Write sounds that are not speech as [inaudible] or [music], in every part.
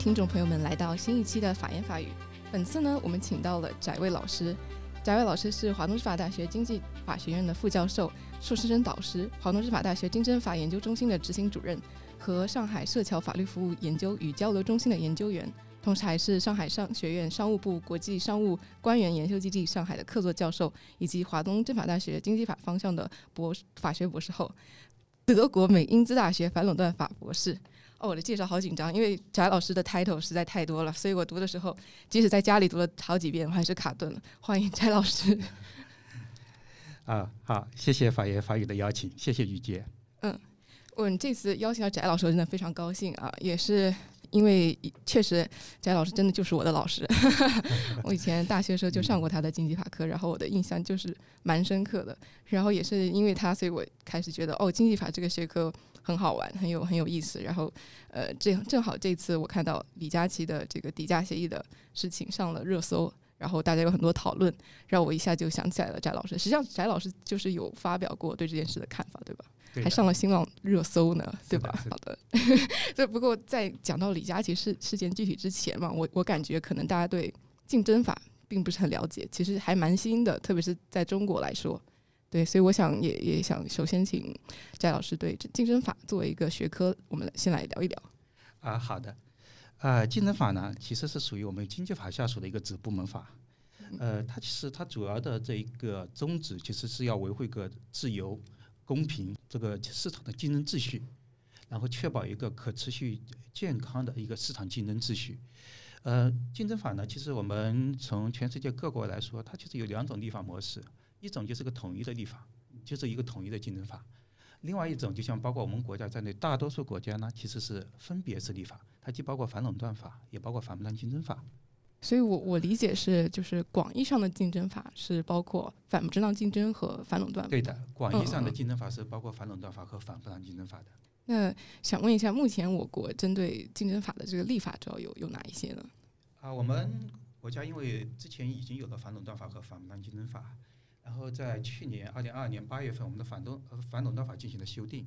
听众朋友们来到新一期的法言法语。本次呢，我们请到了翟卫老师。翟卫老师是华东政法大学经济法学院的副教授、硕士生导师，华东政法大学经侦法研究中心的执行主任，和上海社侨法律服务研究与交流中心的研究员，同时还是上海商学院商务部国际商务官员研修基地上海的客座教授，以及华东政法大学经济法方向的博法学博士后，德国美因兹大学反垄断法博士。哦，我的介绍好紧张，因为翟老师的 title 实在太多了，所以我读的时候，即使在家里读了好几遍，我还是卡顿了。欢迎翟老师。[laughs] 啊，好，谢谢法言法语的邀请，谢谢雨杰。嗯，我这次邀请到翟老师，真的非常高兴啊，也是。因为确实，翟老师真的就是我的老师。[laughs] 我以前大学时候就上过他的经济法课，然后我的印象就是蛮深刻的。然后也是因为他，所以我开始觉得哦，经济法这个学科很好玩，很有很有意思。然后，呃，正正好这次我看到李佳琦的这个底价协议的事情上了热搜，然后大家有很多讨论，让我一下就想起来了翟老师。实际上，翟老师就是有发表过对这件事的看法，对吧？还上了新浪热搜呢，对吧？好的。[laughs] 这不过在讲到李佳琦事事件具体之前嘛，我我感觉可能大家对竞争法并不是很了解，其实还蛮新的，特别是在中国来说。对，所以我想也也想首先请翟老师对竞争法作为一个学科，我们先来聊一聊。啊，好的。呃，竞争法呢，其实是属于我们经济法下属的一个子部门法。呃，它其实它主要的这一个宗旨，其实是要维护一个自由。公平这个市场的竞争秩序，然后确保一个可持续健康的一个市场竞争秩序。呃，竞争法呢，其实我们从全世界各国来说，它其实有两种立法模式，一种就是个统一的立法，就是一个统一的竞争法；另外一种，就像包括我们国家在内，大多数国家呢，其实是分别式立法，它既包括反垄断法，也包括反不当竞争法。所以，我我理解是，就是广义上的竞争法是包括反不正当竞争和反垄断。对的，广义上的竞争法是包括反垄断法和反不当竞争法的。那想问一下，目前我国针对竞争法的这个立法主要有有哪一些呢？啊，我们国家因为之前已经有了反垄断法和反不当竞争法，然后在去年二零二二年八月份，我们的反垄反垄断法进行了修订。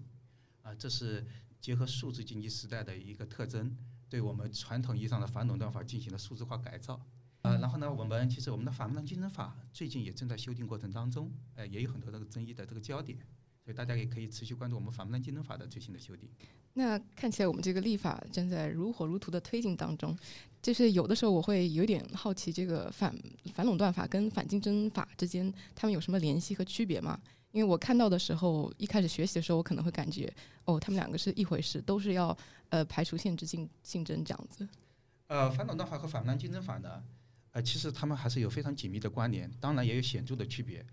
啊，这是结合数字经济时代的一个特征。对我们传统意义上的反垄断法进行了数字化改造，呃，然后呢，我们其实我们的反垄断竞争法最近也正在修订过程当中，呃，也有很多这个争议的这个焦点，所以大家也可以持续关注我们反垄断竞争法的最新的修订。那看起来我们这个立法正在如火如荼的推进当中，就是有的时候我会有点好奇，这个反反垄断法跟反竞争法之间，他们有什么联系和区别吗？因为我看到的时候，一开始学习的时候，我可能会感觉，哦，他们两个是一回事，都是要呃排除限制竞竞争这样子。呃，反垄断法和反滥竞争法呢，呃，其实他们还是有非常紧密的关联，当然也有显著的区别。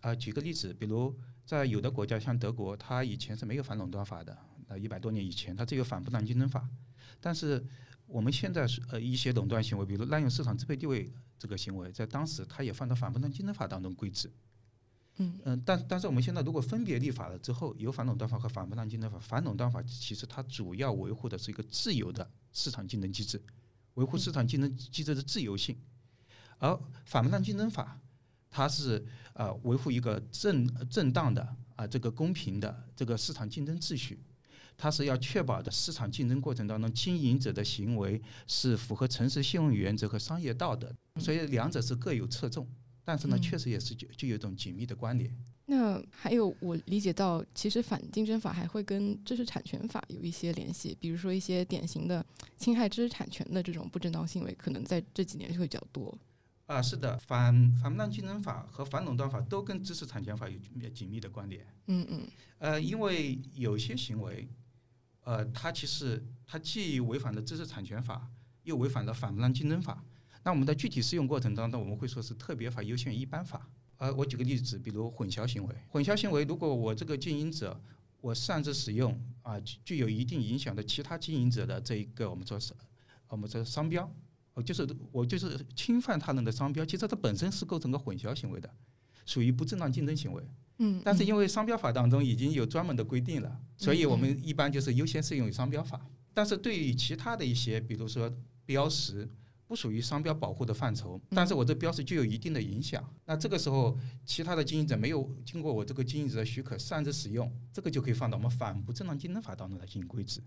呃，举个例子，比如在有的国家，像德国，它以前是没有反垄断法的，那，一百多年以前，它只有反不当竞争法。但是我们现在是呃一些垄断行为，比如滥用市场支配地位这个行为，在当时它也放到反不当竞争法当中规制。嗯但但是我们现在如果分别立法了之后，有反垄断法和反不当竞争法。反垄断法其实它主要维护的是一个自由的市场竞争机制，维护市场竞争机制的自由性。而反不当竞争法，它是呃维护一个正正当的啊这个公平的这个市场竞争秩序，它是要确保的市场竞争过程当中经营者的行为是符合诚实信用原则和商业道德，所以两者是各有侧重。但是呢，确实也是就就有一种紧密的关联。那还有，我理解到，其实反竞争法还会跟知识产权法有一些联系，比如说一些典型的侵害知识产权的这种不正当行为，可能在这几年就会比较多。啊，是的，反反不当竞争法和反垄断法都跟知识产权法有紧密的关联。嗯嗯。呃，因为有些行为，呃，它其实它既违反了知识产权法，又违反了反不当竞争法。那我们在具体适用过程当中，我们会说是特别法优先于一般法。呃，我举个例子，比如混淆行为。混淆行为，如果我这个经营者我擅自使用啊具有一定影响的其他经营者的这一个我们说是我们说商标，哦，就是我就是侵犯他人的商标，其实它本身是构成个混淆行为的，属于不正当竞争行为。嗯。但是因为商标法当中已经有专门的规定了，所以我们一般就是优先适用于商标法。但是对于其他的一些，比如说标识。不属于商标保护的范畴，但是我这标识具有一定的影响。那这个时候，其他的经营者没有经过我这个经营者的许可擅自使用，这个就可以放到我们反不正当竞争法当中来进行规制。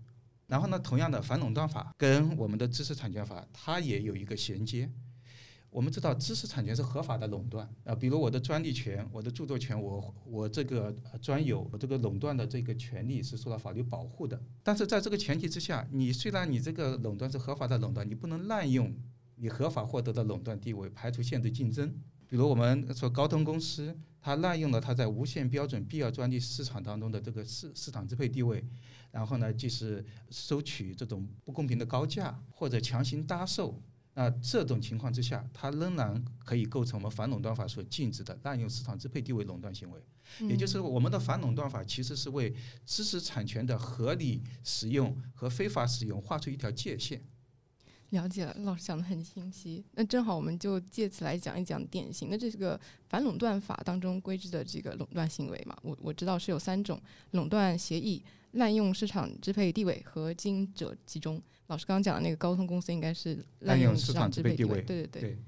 然后呢，同样的反垄断法跟我们的知识产权法它也有一个衔接。我们知道知识产权是合法的垄断啊，比如我的专利权、我的著作权，我我这个专有、我这个垄断的这个权利是受到法律保护的。但是在这个前提之下，你虽然你这个垄断是合法的垄断，你不能滥用你合法获得的垄断地位，排除限制竞争。比如我们说高通公司，它滥用了它在无限标准必要专利市场当中的这个市市场支配地位，然后呢，就是收取这种不公平的高价或者强行搭售。那这种情况之下，它仍然可以构成我们反垄断法所禁止的滥用市场支配地位垄断行为。也就是我们的反垄断法其实是为知识产权的合理使用和非法使用画出一条界限。了解了，老师讲的很清晰。那正好我们就借此来讲一讲典型的这个反垄断法当中规制的这个垄断行为嘛。我我知道是有三种：垄断协议、滥用市场支配地位和经营者集中。老师刚刚讲的那个高通公司应该是滥用市场支配地位，对对对。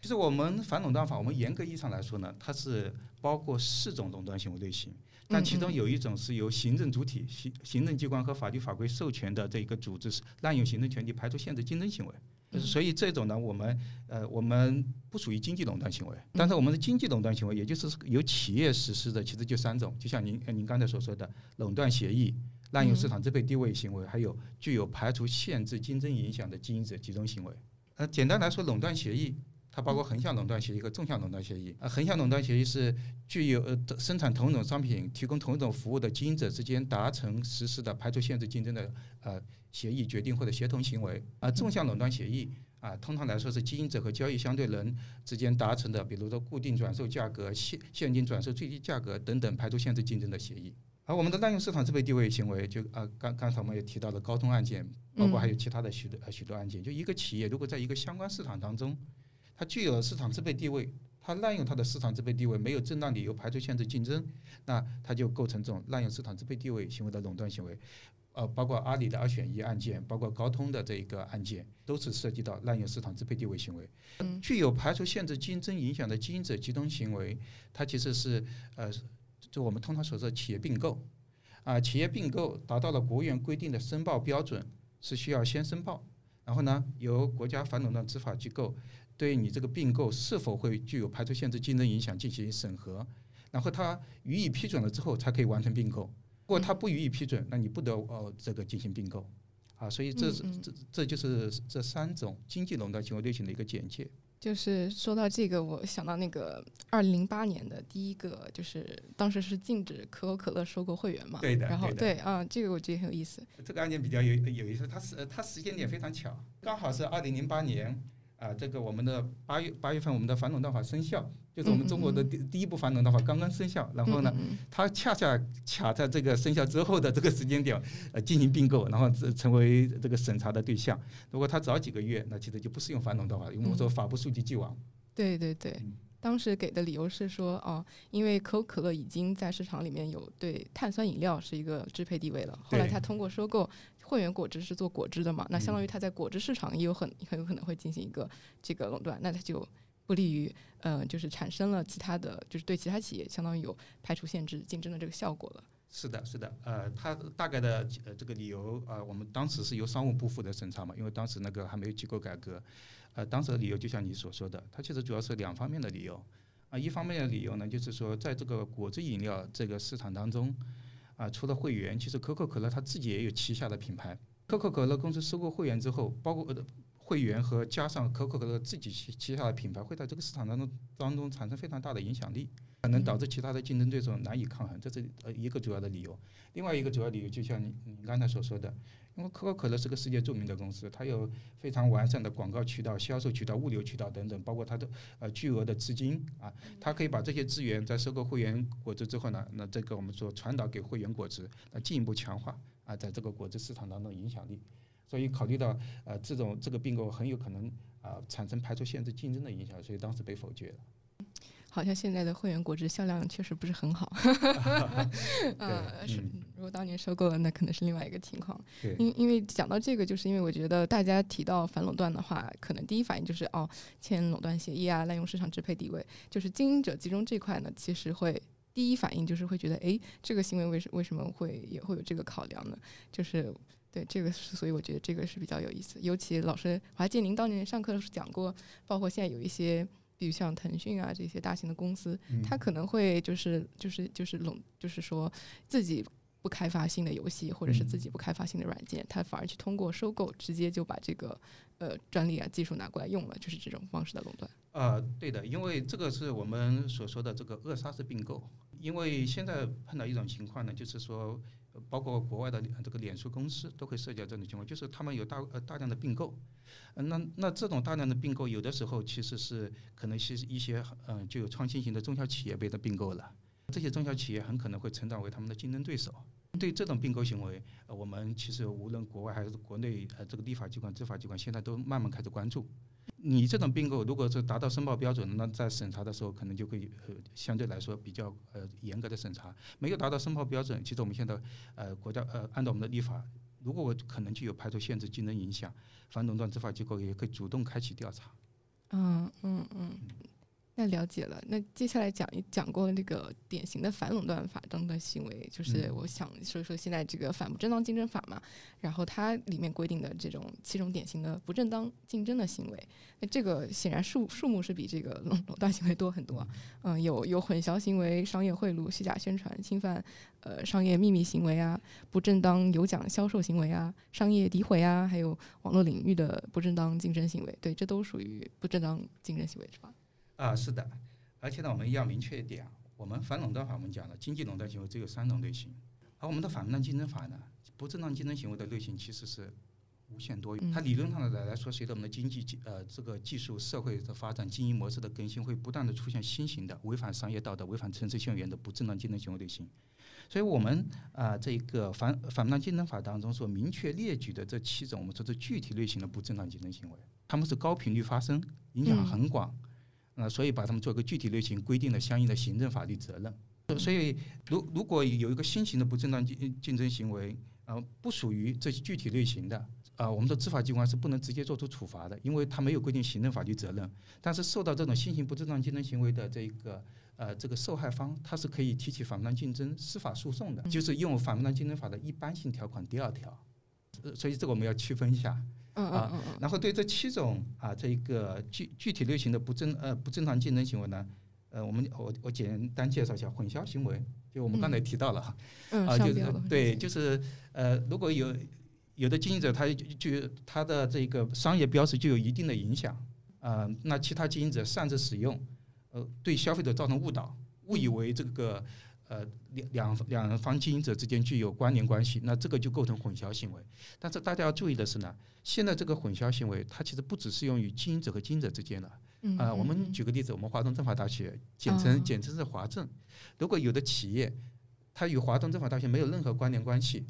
就是我们反垄断法，我们严格意义上来说呢，它是包括四种垄断行为类型，但其中有一种是由行政主体、行行政机关和法律法规授权的这一个组织是滥用行政权力排除限制竞争行为。所以这种呢，我们呃我们不属于经济垄断行为，但是我们的经济垄断行为，也就是由企业实施的，其实就三种，就像您您刚才所说的垄断协议。滥用市场支配地位行为，还有具有排除限制竞争影响的经营者集中行为。呃，简单来说，垄断协议它包括横向垄断协议和纵向垄断协议。呃，横向垄断协议是具有呃生产同一种商品、提供同一种服务的经营者之间达成实施的排除限制竞争的呃协议、决定或者协同行为。而纵向垄断协议啊，通常来说是经营者和交易相对人之间达成的，比如说固定转售价格、现现金转售最低价格等等排除限制竞争的协议。而我们的滥用市场支配地位行为，就啊，刚刚才我们也提到了高通案件，包括还有其他的许多呃许多案件。就一个企业如果在一个相关市场当中，它具有市场支配地位，它滥用它的市场支配地位，没有正当理由排除限制竞争，那它就构成这种滥用市场支配地位行为的垄断行为。呃，包括阿里的二选一案件，包括高通的这一个案件，都是涉及到滥用市场支配地位行为。具有排除限制竞争影响的经营者集中行为，它其实是呃。就我们通常所说的企业并购，啊，企业并购达到了国务院规定的申报标准，是需要先申报，然后呢，由国家反垄断执法机构对你这个并购是否会具有排除限制竞争影响进行审核，然后他予以批准了之后才可以完成并购。如果他不予以批准，那你不得呃这个进行并购，啊，所以这是这这就是这三种经济垄断行为类型的一个简介。就是说到这个，我想到那个二零零八年的第一个，就是当时是禁止可口可乐收购会员嘛。对的。然后对啊，这个我觉得很有意思。这个案件比较有有意思，它是它时间点非常巧，刚好是二零零八年。啊，这个我们的八月八月份，我们的反垄断法生效，就是我们中国的第第一部反垄断法刚刚生效。然后呢，它恰恰卡在这个生效之后的这个时间点，呃，进行并购，然后成为这个审查的对象。如果它早几个月，那其实就不适用反垄断法，因为我们说法不溯及既往。对对对，当时给的理由是说，哦，因为可口可乐已经在市场里面有对碳酸饮料是一个支配地位了。后来它通过收购。汇源果汁是做果汁的嘛？那相当于它在果汁市场也有很很有可能会进行一个这个垄断，那它就不利于呃，就是产生了其他的就是对其他企业相当于有排除限制竞争的这个效果了。是的，是的，呃，它大概的呃这个理由啊，我们当时是由商务部负责审查嘛，因为当时那个还没有机构改革，呃，当时的理由就像你所说的，它其实主要是两方面的理由啊，一方面的理由呢，就是说在这个果汁饮料这个市场当中。啊，除了会员，其实可口可乐它自己也有旗下的品牌。可口可乐公司收购会员之后，包括会员和加上可口可乐自己旗旗下的品牌，会在这个市场当中当中产生非常大的影响力，可能导致其他的竞争对手难以抗衡，这是呃一个主要的理由。另外一个主要理由，就像你你刚才所说的。因为可口可乐是个世界著名的公司，它有非常完善的广告渠道、销售渠道、物流渠道等等，包括它的呃巨额的资金啊，它可以把这些资源在收购会员果汁之后呢，那这个我们说传导给会员果汁，那进一步强化啊在这个果汁市场当中的影响力。所以考虑到呃这种这个并购很有可能啊产生排除限制竞争的影响，所以当时被否决了。好像现在的会员果汁销量确实不是很好，[laughs] 啊，是如果当年收购了，那可能是另外一个情况。因因为讲到这个，就是因为我觉得大家提到反垄断的话，可能第一反应就是哦，签垄断协议啊，滥用市场支配地位，就是经营者集中这块呢，其实会第一反应就是会觉得，哎，这个行为为什为什么会也会有这个考量呢？就是对，这个是，所以我觉得这个是比较有意思。尤其老师，我还记得您当年上课的时候讲过，包括现在有一些，比如像腾讯啊这些大型的公司，它可能会就是就是就是垄，就是说自己不开发新的游戏，或者是自己不开发新的软件，它反而去通过收购，直接就把这个呃专利啊技术拿过来用了，就是这种方式的垄断。呃，对的，因为这个是我们所说的这个扼杀式并购。因为现在碰到一种情况呢，就是说。包括国外的这个脸书公司都会涉及到这种情况，就是他们有大呃大量的并购，那那这种大量的并购，有的时候其实是可能是一些嗯具有创新型的中小企业被它并购了，这些中小企业很可能会成长为他们的竞争对手。对这种并购行为，我们其实无论国外还是国内，呃这个立法机关、执法机关现在都慢慢开始关注。你这种并购，如果是达到申报标准，那在审查的时候可能就会呃相对来说比较呃严格的审查。没有达到申报标准，其实我们现在呃国家呃按照我们的立法，如果我可能就有排除、限制、竞争影响，反垄断执法机构也可以主动开启调查。嗯嗯嗯。那了解了，那接下来讲一讲过那个典型的反垄断法中的行为，就是我想说说现在这个反不正当竞争法嘛，然后它里面规定的这种七种典型的不正当竞争的行为，那这个显然数数目是比这个垄垄断行为多很多，嗯，有有混淆行为、商业贿赂、虚假宣传、侵犯呃商业秘密行为啊、不正当有奖销售行为啊、商业诋毁啊，还有网络领域的不正当竞争行为，对，这都属于不正当竞争行为是吧？啊，是的，而且呢，我们要明确一点啊，我们反垄断法我们讲了，经济垄断行为只有三种类型，而我们的反垄断竞争法呢，不正当竞争行为的类型其实是无限多元。它理论上的来来说，随着我们的经济呃这个技术社会的发展，经营模式的更新，会不断的出现新型的违反商业道德、违反城市校园的不正当竞争行为类型。所以，我们啊这个反反垄断竞争法当中所明确列举的这七种，我们说是具体类型的不正当竞争行为，他们是高频率发生，影响很广。啊，所以把他们做个具体类型，规定了相应的行政法律责任。所以，如如果有一个新型的不正当竞竞争行为，啊，不属于这些具体类型的，啊，我们的执法机关是不能直接做出处罚的，因为它没有规定行政法律责任。但是，受到这种新型不正当竞争行为的这个呃这个受害方，他是可以提起反当竞争司法诉讼的，就是用反当竞争法的一般性条款第二条。所以，这个我们要区分一下。啊，然后对这七种啊，这一个具具体类型的不正呃不正常竞争行为呢，呃，我们我我简单介绍一下混淆行为，就我们刚才提到了哈，啊，就是对，就是呃，如果有有的经营者他就他的这个商业标识就有一定的影响，啊，那其他经营者擅自使用，呃，对消费者造成误导，误以为这个。呃，两两两方经营者之间具有关联关系，那这个就构成混淆行为。但是大家要注意的是呢，现在这个混淆行为，它其实不只适用于经营者和经营者之间了。啊，我们举个例子，我们华东政法大学，简称简称是华政。如果有的企业，它与华东政法大学没有任何关联关系，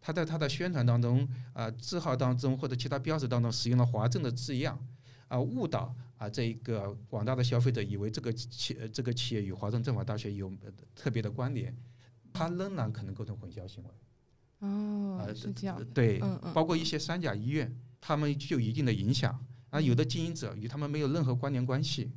它在它的宣传当中啊字号当中或者其他标识当中使用了华政的字样，啊误导。啊，这一个广大的消费者以为这个企这个企业与华东政法大学有特别的关联，它仍然可能构成混淆行为。哦，是这样。对，包括一些三甲医院，他们具有一定的影响。啊，有的经营者与他们没有任何关联关系，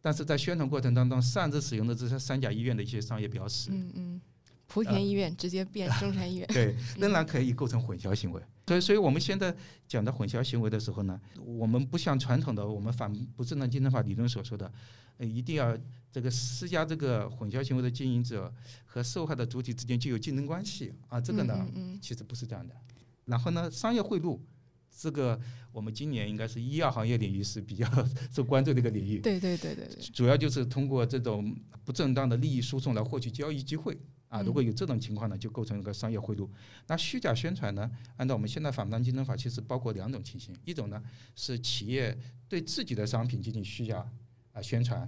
但是在宣传过程当中擅自使用的这些三甲医院的一些商业标识。嗯嗯。莆田医院直接变中山医院，[laughs] 对，[laughs] 仍然可以构成混淆行为。所以，所以我们现在讲的混淆行为的时候呢，我们不像传统的我们反不正当竞争法理论所说的，呃，一定要这个施加这个混淆行为的经营者和受害的主体之间就有竞争关系啊，这个呢，其实不是这样的。然后呢，商业贿赂，这个我们今年应该是医药行业领域是比较 [laughs] 受关注的一个领域。对对对对对。主要就是通过这种不正当的利益输送来获取交易机会。啊，如果有这种情况呢，就构成一个商业贿赂。那虚假宣传呢？按照我们现在反不当竞争法，其实包括两种情形：一种呢是企业对自己的商品进行虚假啊宣传，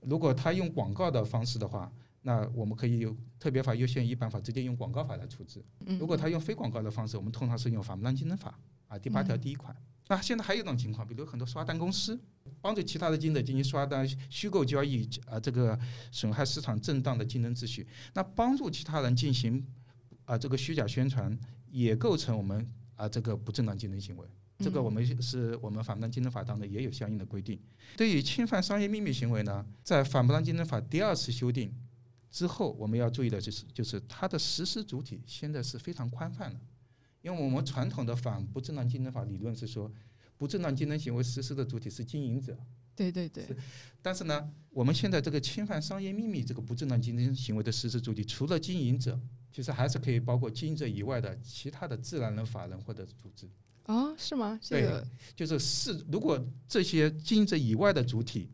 如果他用广告的方式的话，那我们可以有特别法优先一般法直接用广告法来处置。如果他用非广告的方式，我们通常是用反不当竞争法啊第八条第一款。那现在还有一种情况，比如很多刷单公司帮助其他的经营者进行刷单、虚构交易，啊，这个损害市场正当的竞争秩序。那帮助其他人进行啊这个虚假宣传，也构成我们啊这个不正当竞争行为。这个我们是我们反不当竞争法当中也有相应的规定。对于侵犯商业秘密行为呢，在反不当竞争法第二次修订之后，我们要注意的就是就是它的实施主体现在是非常宽泛的。因为我们传统的反不正当竞争法理论是说，不正当竞争行为实施的主体是经营者。对对对。但是呢，我们现在这个侵犯商业秘密这个不正当竞争行为的实施主体，除了经营者，其实还是可以包括经营者以外的其他的自然人、法人或者组织。哦，是吗？这个就是是，如果这些经营者以外的主体，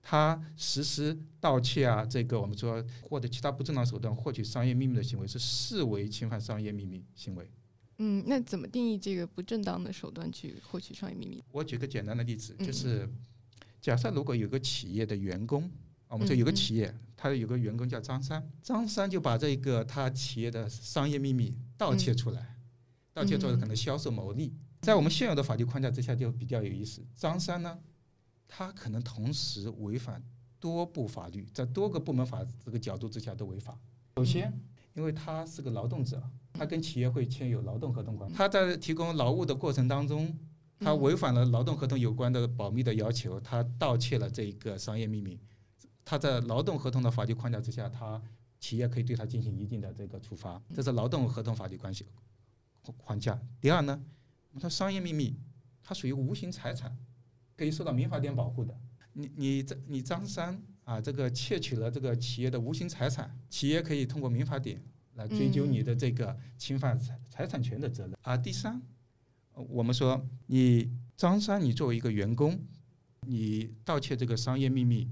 他实施盗窃啊，这个我们说或者其他不正当手段获取商业秘密的行为，是视为侵犯商业秘密行为。嗯，那怎么定义这个不正当的手段去获取商业秘密？我举个简单的例子，就是假设如果有个企业的员工，我们说有个企业，他有个员工叫张三，张三就把这个他企业的商业秘密盗窃出来，盗窃出来可能销售牟利。在我们现有的法律框架之下，就比较有意思。张三呢，他可能同时违反多部法律，在多个部门法这个角度之下都违法。首先，因为他是个劳动者，他跟企业会签有劳动合同关系。他在提供劳务的过程当中，他违反了劳动合同有关的保密的要求，他盗窃了这一个商业秘密。他在劳动合同的法律框架之下，他企业可以对他进行一定的这个处罚。这是劳动合同法律关系框架。第二呢？他商业秘密，它属于无形财产，可以受到民法典保护的。你你这你张三啊，这个窃取了这个企业的无形财产，企业可以通过民法典来追究你的这个侵犯财财产权的责任。啊，第三，我们说你张三，你作为一个员工，你盗窃这个商业秘密，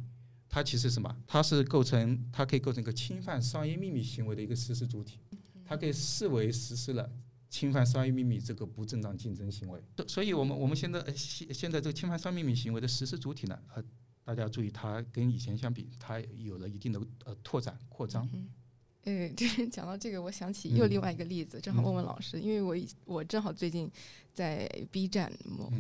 它其实什么？它是构成，它可以构成一个侵犯商业秘密行为的一个实施主体，它可以视为实施了。侵犯商业秘密这个不正当竞争行为，所以我们我们现在现现在这个侵犯商业秘密行为的实施主体呢，呃，大家注意，它跟以前相比，它有了一定的呃拓展扩张。呃，讲到这个，我想起又另外一个例子，正好问问老师，因为我我正好最近。在 B 站、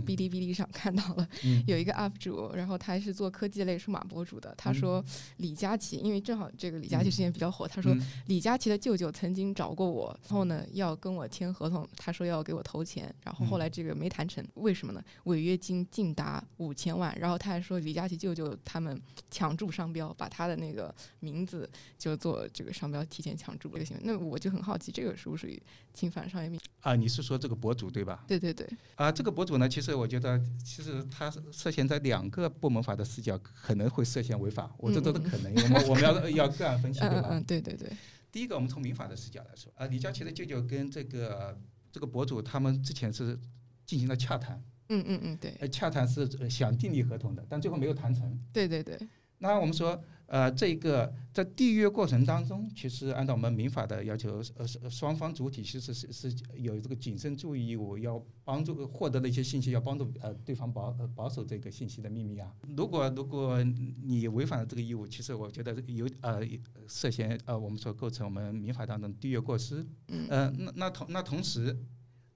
哔哩哔哩上看到了有一个 UP 主，然后他是做科技类数码博主的。他说李佳琦，因为正好这个李佳琦之前比较火，他说李佳琦的舅舅曾经找过我，然后呢要跟我签合同，他说要给我投钱，然后后来这个没谈成，为什么呢？违约金竟达五千万。然后他还说李佳琦舅舅他们抢注商标，把他的那个名字就做这个商标提前抢注这个行为。那我就很好奇，这个属不属于侵犯商业秘密？啊，你是说这个博主对吧？对对对。啊，这个博主呢，其实我觉得，其实他涉嫌在两个部门法的视角，可能会涉嫌违法。我这都是可能，我们我们要要个案分析，对吧？嗯，对对对。第一个，我们从民法的视角来说，啊，李佳琦的舅舅跟这个这个博主，他们之前是进行了洽谈。嗯嗯嗯，对。呃，洽谈是想订立合同的，但最后没有谈成。对对对。那我们说。呃，这个在缔约过程当中，其实按照我们民法的要求，呃，双方主体其实是是有这个谨慎注意义务，要帮助获得的一些信息，要帮助呃对方保呃保守这个信息的秘密啊。如果如果你违反了这个义务，其实我觉得有呃涉嫌呃我们说构成我们民法当中缔约过失。嗯。呃，那那同那同时，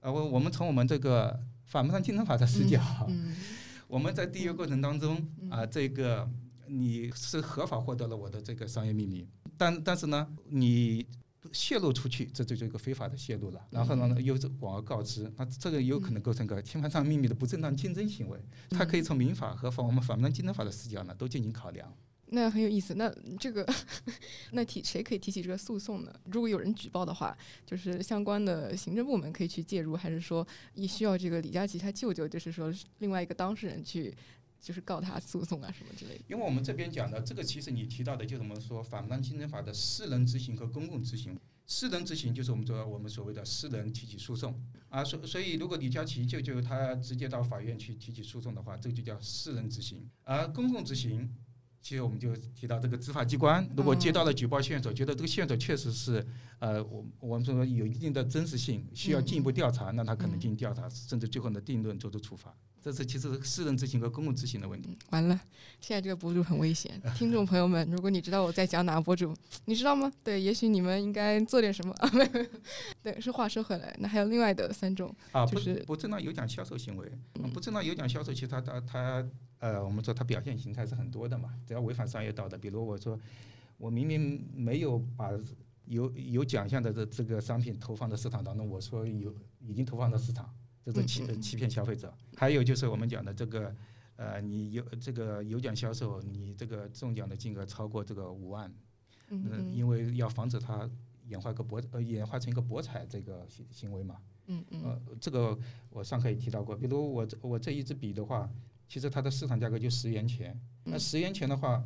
呃我我们从我们这个反不上竞争法的视角，[laughs] 我们在缔约过程当中啊这个。你是合法获得了我的这个商业秘密，但但是呢，你泄露出去，这就是一个非法的泄露了。然后呢，又是广而告之，那这个有可能构成个侵犯商业秘密的不正当竞争行为。它可以从民法和反我们反不当竞争法的视角呢，都进行考量。那很有意思。那这个，[laughs] 那提谁可以提起这个诉讼呢？如果有人举报的话，就是相关的行政部门可以去介入，还是说也需要这个李佳琦他舅舅，就是说另外一个当事人去？就是告他诉讼啊什么之类的。因为我们这边讲的这个，其实你提到的，就是我们说反当竞争法的私人执行和公共执行。私人执行就是我们说我们所谓的私人提起诉讼啊，所所以如果李佳琦舅舅他直接到法院去提起诉讼的话，这个就叫私人执行。而公共执行，其实我们就提到这个执法机关，如果接到了举报线索，觉得这个线索确实是呃，我我们说有一定的真实性，需要进一步调查，那他可能进行调查，甚至最后呢定论做出处罚。这是其实是私人执行和公共执行的问题。完了，现在这个博主很危险。[laughs] 听众朋友们，如果你知道我在讲哪个博主，你知道吗？对，也许你们应该做点什么。[laughs] 对，是话说回来，那还有另外的三种啊，就是不正当有奖销售行为。不正当有奖销售，其实它它它呃，我们说它表现形态是很多的嘛。只要违反商业道德，比如我说我明明没有把有有奖项的这这个商品投放到市场当中，我说有已经投放到市场。这是欺欺骗消费者，还有就是我们讲的这个，呃，你有这个有奖销售，你这个中奖的金额超过这个五万，嗯，因为要防止它演化个博呃演化成一个博彩这个行行为嘛，嗯嗯呃，这个我上课也提到过，比如我这我这一支笔的话，其实它的市场价格就十元钱。那嗯十元钱的话，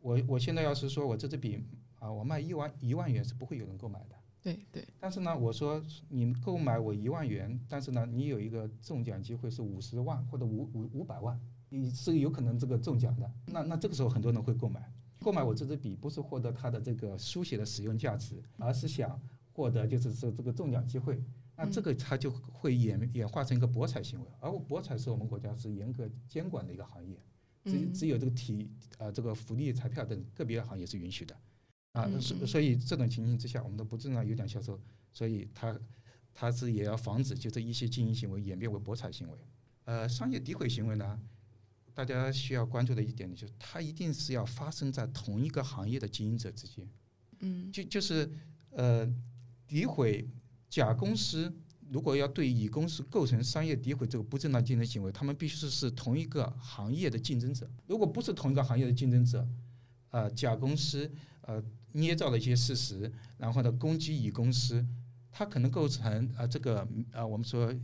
我我现在要是说我这支笔啊，我卖一万一万元是不会有人购买的。对对，但是呢，我说你购买我一万元，但是呢，你有一个中奖机会是五十万或者五五五百万，你是有可能这个中奖的。那那这个时候很多人会购买，购买我这支笔不是获得它的这个书写的使用价值，而是想获得就是说这个中奖机会。那这个它就会演演化成一个博彩行为，而博彩是我们国家是严格监管的一个行业，只嗯只有这个体呃这个福利彩票等个别行业是允许的。啊，所所以这种情形之下，我们的不正当有奖销售，所以它它是也要防止就这一些经营行为演变为博彩行为。呃，商业诋毁行为呢，大家需要关注的一点呢就是，它一定是要发生在同一个行业的经营者之间。嗯就就是呃，诋毁甲公司，如果要对乙公司构成商业诋毁这个不正当竞争行为，他们必须是同一个行业的竞争者。如果不是同一个行业的竞争者，呃，甲公司呃捏造了一些事实，然后呢攻击乙公司，它可能构成呃这个呃我们说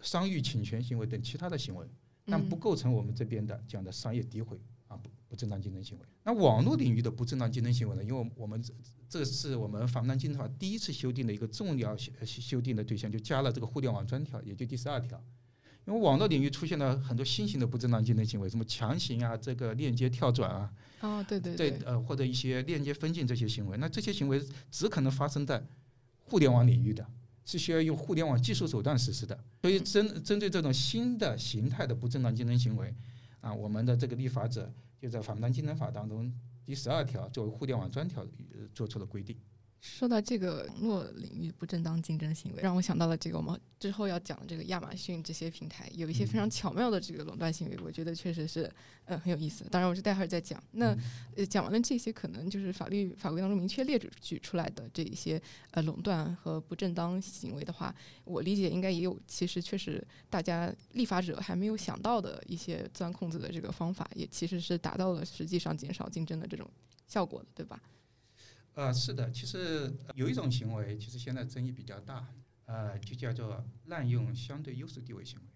商誉侵权行为等其他的行为。但不嗯构成我们这边的讲的商业诋毁啊不不正当竞争行为。那网络领域的不正当竞争行为呢？因为我们这这是我们反贪竞争法第一次修订的一个重要修修订的对象，就加了这个互联网专条，也就第十二条。因为网络领域出现了很多新型的不正当竞争行为，什么强行啊，这个链接跳转啊，哦对对对呃或者一些链接分镜这些行为，那这些行为只可能发生在互联网领域的，是需要用互联网技术手段实施的。所以针针对这种新的形态的不正当竞争行为，啊，我们的这个立法者就在《反不当竞争法》当中第十二条作为互联网专条呃做出了规定。说到这个网络领域不正当竞争行为，让我想到了这个我们之后要讲的这个亚马逊这些平台有一些非常巧妙的这个垄断行为，我觉得确实是嗯很有意思。当然，我是待会儿再讲。那嗯呃讲完了这些，可能就是法律法规当中明确列举举出来的这一些呃垄断和不正当行为的话，我理解应该也有其实确实大家立法者还没有想到的一些钻空子的这个方法，也其实是达到了实际上减少竞争的这种效果的，对吧？呃，是的，其实有一种行为，其实现在争议比较大，呃，就叫做滥用相对优势地位行为。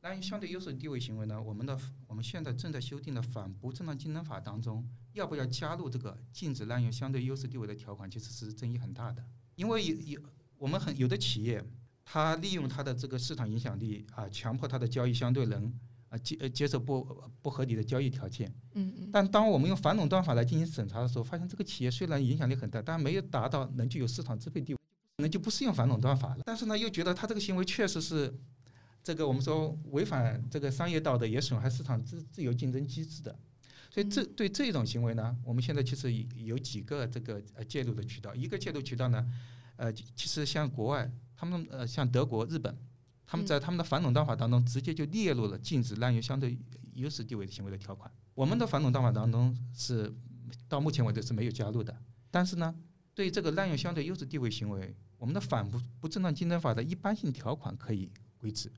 滥用相对优势地位行为呢，我们的我们现在正在修订的反不正当竞争法当中，要不要加入这个禁止滥用相对优势地位的条款，其实是争议很大的。因为有有我们很有的企业，它利用它的这个市场影响力啊，强迫它的交易相对人啊接呃接受不不合理的交易条件。嗯嗯但当我们用反垄断法来进行审查的时候，发现这个企业虽然影响力很大，但没有达到能具有市场支配地位，可能就不适用反垄断法了。但是呢，又觉得他这个行为确实是这个我们说违反这个商业道德，也损害市场自自由竞争机制的。所以这对这种行为呢，我们现在其实有几个这个呃介入的渠道。一个介入渠道呢，呃，其实像国外，他们呃像德国、日本，他们在他们的反垄断法当中直接就列入了禁止滥用相对优势地位的行为的条款。我们的反垄断法当中是到目前为止是没有加入的。但是呢，对这个滥用相对优势地位行为，我们的反不不正当竞争法的一般性条款可以规制，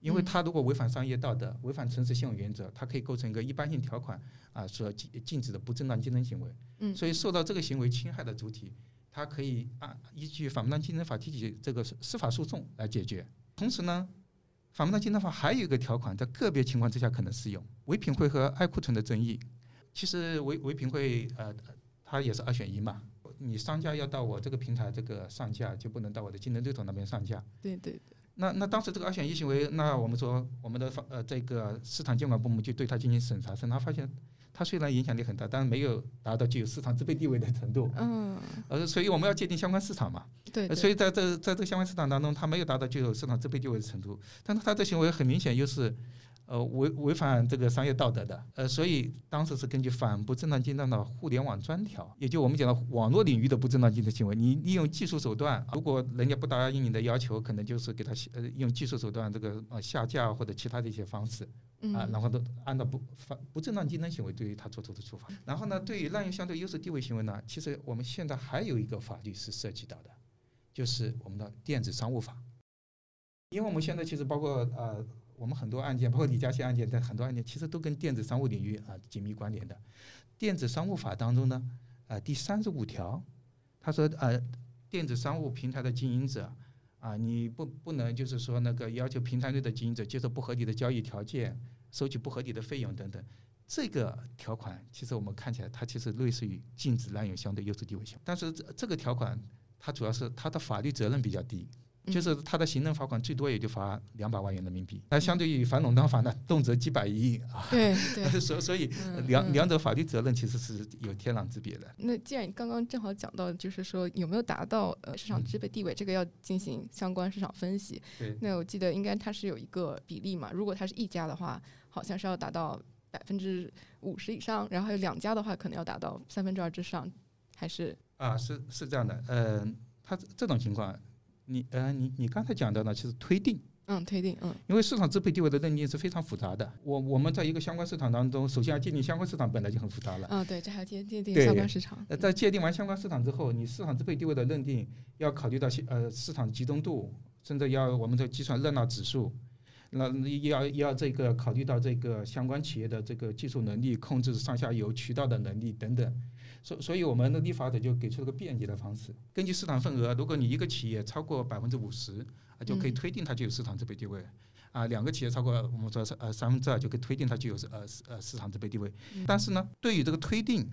因为嗯它如果违反商业道德、违反诚实信用原则，它可以构成一个一般性条款啊所禁禁止的不正当竞争行为。嗯所以受到这个行为侵害的主体，它可以按依据反不当竞争法提起这个司法诉讼来解决。同时呢，反不当竞争法还有一个条款，在个别情况之下可能适用。唯品会和爱库存的争议，其实唯唯品会呃，它也是二选一嘛。你商家要到我这个平台这个上架，就不能到我的竞争对手那边上架。对对对，那那当时这个二选一行为，那我们说我们的法呃这个市场监管部门就对它进行审查，审查发现它虽然影响力很大，但是没有达到具有市场支配地位的程度。嗯呃，所以我们要界定相关市场嘛。对对，呃所以在这在这个相关市场当中，它没有达到具有市场支配地位的程度，但是它的行为很明显又是，呃违违反这个商业道德的，呃，所以当时是根据反不正当竞争的互联网专条，也就我们讲的网络领域的不正当竞争行为，你利用技术手段，如果人家不答应你的要求，可能就是给他呃用技术手段这个呃下架或者其他的一些方式。啊，然后都按照不反不正当竞争行为对于他做出的处罚。然后呢，对于滥用相对优势地位行为呢，其实我们现在还有一个法律是涉及到的，就是我们的电子商务法。因为我们现在其实包括呃，我们很多案件，包括李佳琦案件，在很多案件其实都跟电子商务领域啊紧密关联的。电子商务法当中呢，呃，第三十五条，他说呃，电子商务平台的经营者啊，你不不能就是说那个要求平台内的经营者接受不合理的交易条件，收取不合理的费用等等。这个条款其实我们看起来，它其实类似于禁止滥用相对优势地位行为，但是这这个条款它主要是它的法律责任比较低。就是他的行政罚款最多也就罚两百万元人民币，那相对于反垄断法呢，动辄几百亿啊。对 [laughs] 对，所所以两两者法律责任其实是有天壤之别的。那既然你刚刚正好讲到，就是说有没有达到呃市场支配地位，这个要进行相关市场分析。对。那我记得应该它是有一个比例嘛，如果它是一家的话，好像是要达到百分之五十以上，然后还有两家的话，可能要达到三分之二之上，还是？啊，是是这样的，嗯，它这种情况。你呃，你你刚才讲的呢，其实推定，嗯，推定，嗯，因为市场支配地位的认定是非常复杂的。我我们在一个相关市场当中，首先要界定相关市场本来就很复杂了。啊，对，这还要界界定相关市场。呃，在界定完相关市场之后，你市场支配地位的认定要考虑到呃市场集中度，甚至要我们在计算热闹指数，那要要这个考虑到这个相关企业的这个技术能力、控制上下游渠道的能力等等。所所以，我们的立法者就给出了个便捷的方式，根据市场份额，如果你一个企业超过百分之五十，啊，就可以推定它具有市场支配地位，啊，两个企业超过我们说是呃三分之二，就可以推定它具有呃呃市场支配地位。但是呢，对于这个推定，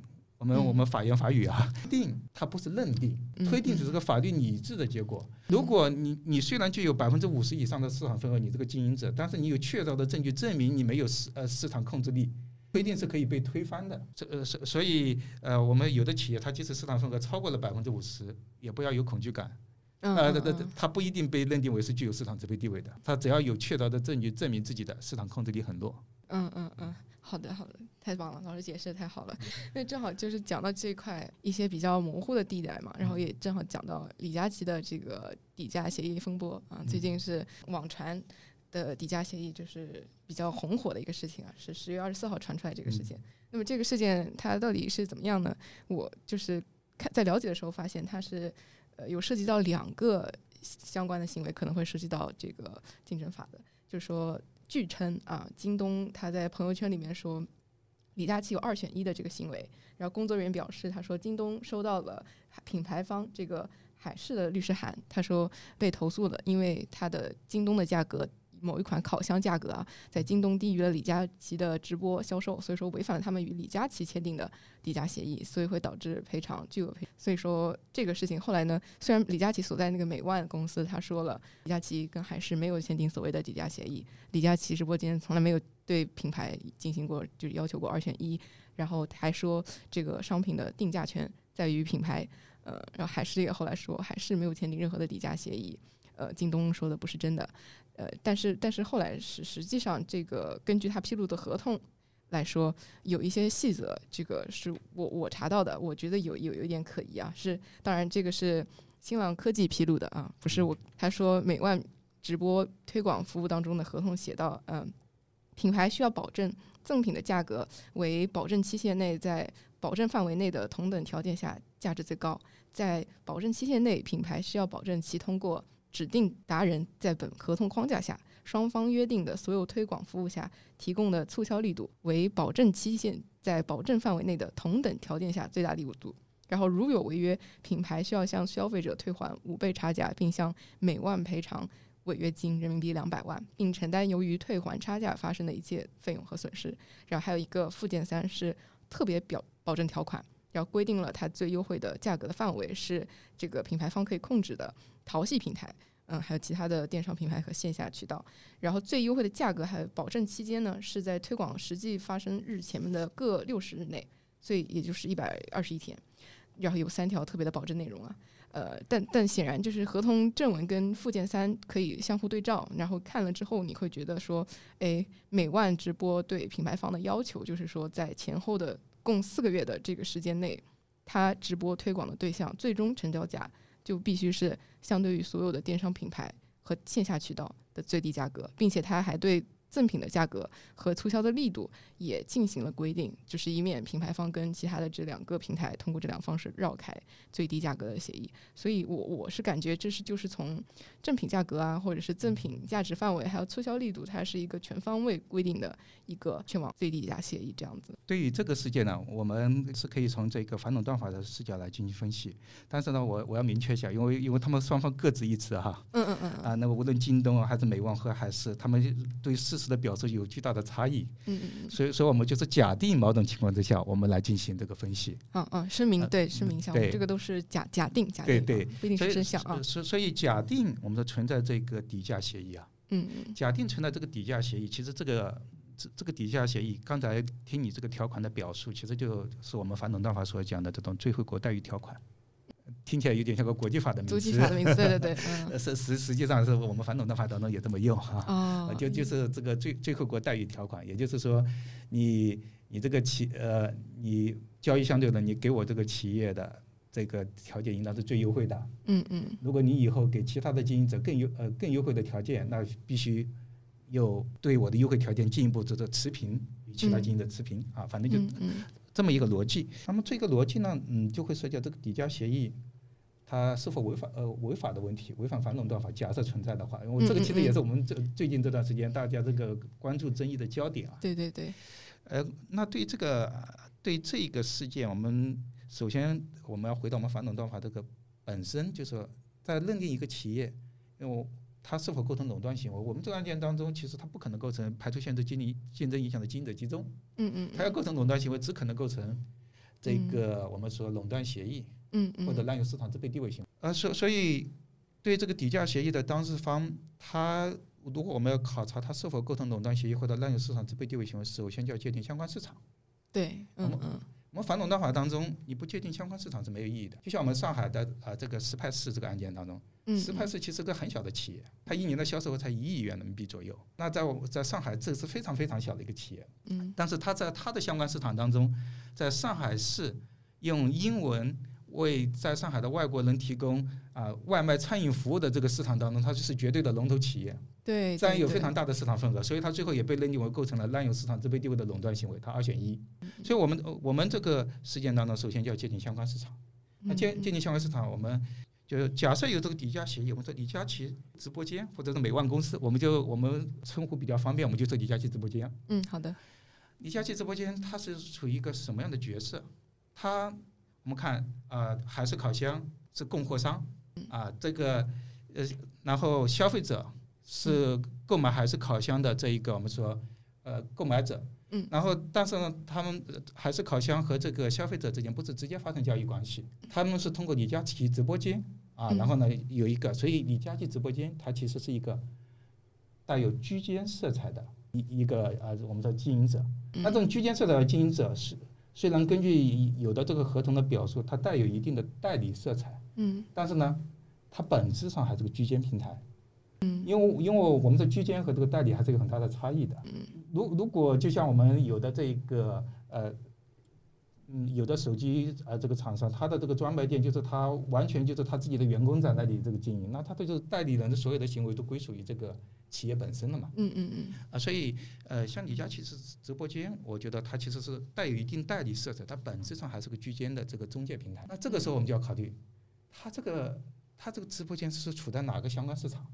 我们我们法言法语啊，定它不是认定，推定只是个法律拟制的结果。如果你你虽然具有百分之五十以上的市场份额，你这个经营者，但是你有确凿的证据证明你没有市呃市场控制力。不一定是可以被推翻的，这呃所所以呃我们有的企业它即使市场份额超过了百分之五十，也不要有恐惧感，呃它它它不一定被认定为是具有市场支配地位的，它只要有确凿的证据证明自己的市场控制力很弱。嗯嗯嗯，好的好的，太棒了，老师解释的太好了，[laughs] 那正好就是讲到这块一些比较模糊的地带嘛，然后也正好讲到李佳琦的这个底价协议风波啊，最近是网传。的底价协议就是比较红火的一个事情啊，是十月二十四号传出来这个事件。那么这个事件它到底是怎么样呢？我就是看在了解的时候发现，它是呃有涉及到两个相关的行为，可能会涉及到这个竞争法的。就是说，据称啊，京东他在朋友圈里面说李佳琦有二选一的这个行为，然后工作人员表示，他说京东收到了品牌方这个海事的律师函，他说被投诉了，因为他的京东的价格。某一款烤箱价格啊，在京东低于了李佳琦的直播销售，所以说违反了他们与李佳琦签订的底价协议，所以会导致赔偿巨额赔。所以说这个事情后来呢，虽然李佳琦所在那个美万公司他说了，李佳琦跟海事没有签订所谓的底价协议，李佳琦直播间从来没有对品牌进行过就是要求过二选一，然后还说这个商品的定价权在于品牌，呃，然后海事也后来说海事没有签订任何的底价协议，呃，京东说的不是真的。呃，但是但是后来是实际上这个根据他披露的合同来说，有一些细则，这个是我我查到的，我觉得有有有点可疑啊。是当然这个是新浪科技披露的啊，不是我。他说美万直播推广服务当中的合同写到，嗯，品牌需要保证赠品的价格为保证期限内在保证范围内的同等条件下价值最高，在保证期限内，品牌需要保证其通过。指定达人在本合同框架下，双方约定的所有推广服务下提供的促销力度为保证期限在保证范围内的同等条件下最大力度。然后，如有违约，品牌需要向消费者退还五倍差价，并向美万赔偿违约金人民币两百万，并承担由于退还差价发生的一切费用和损失。然后还有一个附件三是特别表保证条款。要规定了它最优惠的价格的范围是这个品牌方可以控制的淘系平台，嗯，还有其他的电商平台和线下渠道。然后最优惠的价格还有保证期间呢，是在推广实际发生日前面的各六十日内，所以也就是一百二十一天。然后有三条特别的保证内容啊，呃，但但显然就是合同正文跟附件三可以相互对照，然后看了之后你会觉得说，哎，美万直播对品牌方的要求就是说在前后的。共四个月的这个时间内，他直播推广的对象最终成交价就必须是相对于所有的电商品牌和线下渠道的最低价格，并且他还对赠品的价格和促销的力度也进行了规定，就是以免品牌方跟其他的这两个平台通过这两方式绕开最低价格的协议。所以我我是感觉这是就是从正品价格啊，或者是赠品价值范围，还有促销力度，它是一个全方位规定的一个全网最低价协议这样子。对于这个事件呢，我们是可以从这个反垄断法的视角来进行分析。但是呢，我我要明确一下，因为因为他们双方各执一词哈。嗯嗯嗯。啊，那么无论京东啊，还是美旺和还是，他们对事实的表述有巨大的差异。嗯嗯嗯。所以，所以我们就是假定某种情况之下，我们来进行这个分析。嗯嗯，声明对声明项目，这个都是假假定假定，对对，不一定是真相啊。所所以假定我们说存在这个底价协议啊。嗯嗯。假定存在这个底价协议，其实这个这这个底价协议，刚才听你这个条款的表述，其实就是我们反垄断法所讲的这种最惠国待遇条款。听起来有点像个国际法的名词，法的名词，对对对，[laughs] 实实实际上是我们反垄断法当中也这么用哈，就就是这个最最惠国待遇条款，也就是说，你你这个企呃，你交易相对的，你给我这个企业的这个条件应当是最优惠的，嗯嗯，如果你以后给其他的经营者更优呃更优惠的条件，那必须又对我的优惠条件进一步做做持平与其他经营者持平啊，反正就。这么一个逻辑，那么这个逻辑呢，嗯，就会涉及到这个抵价协议，它是否违法呃违法的问题，违反反垄断法。假设存在的话，因为这个其实也是我们这最近这段时间大家这个关注争议的焦点啊。对对对。呃，那对这个对这个事件，我们首先我们要回到我们反垄断法这个本身，就是在认定一个企业，因为。它是否构成垄断行为？我们这个案件当中，其实它不可能构成排除限制经营竞争影响的经营者集中。嗯嗯。它要构成垄断行为，只可能构成这个我们说垄断协议。嗯嗯。或者滥用市场支配地位行为。呃，所所以对这个底价协议的当事方，他如果我们要考察他是否构成垄断协议或者滥用市场支配地位行为，首先就要界定相关市场。对，嗯嗯。我们反垄断法当中，你不界定相关市场是没有意义的。就像我们上海的啊这个石牌市这个案件当中，石牌市其实个很小的企业，它一年的销售额才一亿元人民币左右。那在我在上海，这是非常非常小的一个企业。嗯。但是它在它的相关市场当中，在上海市用英文为在上海的外国人提供啊外卖餐饮服务的这个市场当中，它就是绝对的龙头企业。对，占有非常大的市场份额，所以它最后也被认定为构成了滥用市场支配地位的垄断行为，它二选一。所以我们我们这个事件当中，首先就要界定相关市场。那界界定相关市场，我们就假设有这个底价协议，我们说李佳琦直播间或者是美万公司，我们就我们称呼比较方便，我们就说李佳琦直播间。嗯，好的。李佳琦直播间它是处于一个什么样的角色？它我们看啊，海事烤箱是供货商啊，这个呃，然后消费者。是购买海事烤箱的这一个我们说，呃，购买者，嗯，然后但是呢，他们海事烤箱和这个消费者之间不是直接发生交易关系，他们是通过李佳琦直播间啊，然后呢有一个，所以李佳琦直播间它其实是一个带有居间色彩的一一个呃，我们说经营者，那这种居间色彩的经营者是虽然根据有的这个合同的表述，它带有一定的代理色彩，嗯，但是呢，它本质上还是个居间平台。嗯，因为因为我们的居间和这个代理还是有很大的差异的。嗯，如如果就像我们有的这个呃，嗯，有的手机啊这个厂商，他的这个专卖店就是他完全就是他自己的员工在那里这个经营，那他这就是代理人的所有的行为都归属于这个企业本身了嘛。嗯嗯嗯。啊，所以呃，像李佳琦是直播间，我觉得它其实是带有一定代理色彩，它本质上还是个居间的这个中介平台。那这个时候我们就要考虑，它这个它这个直播间是处在哪个相关市场？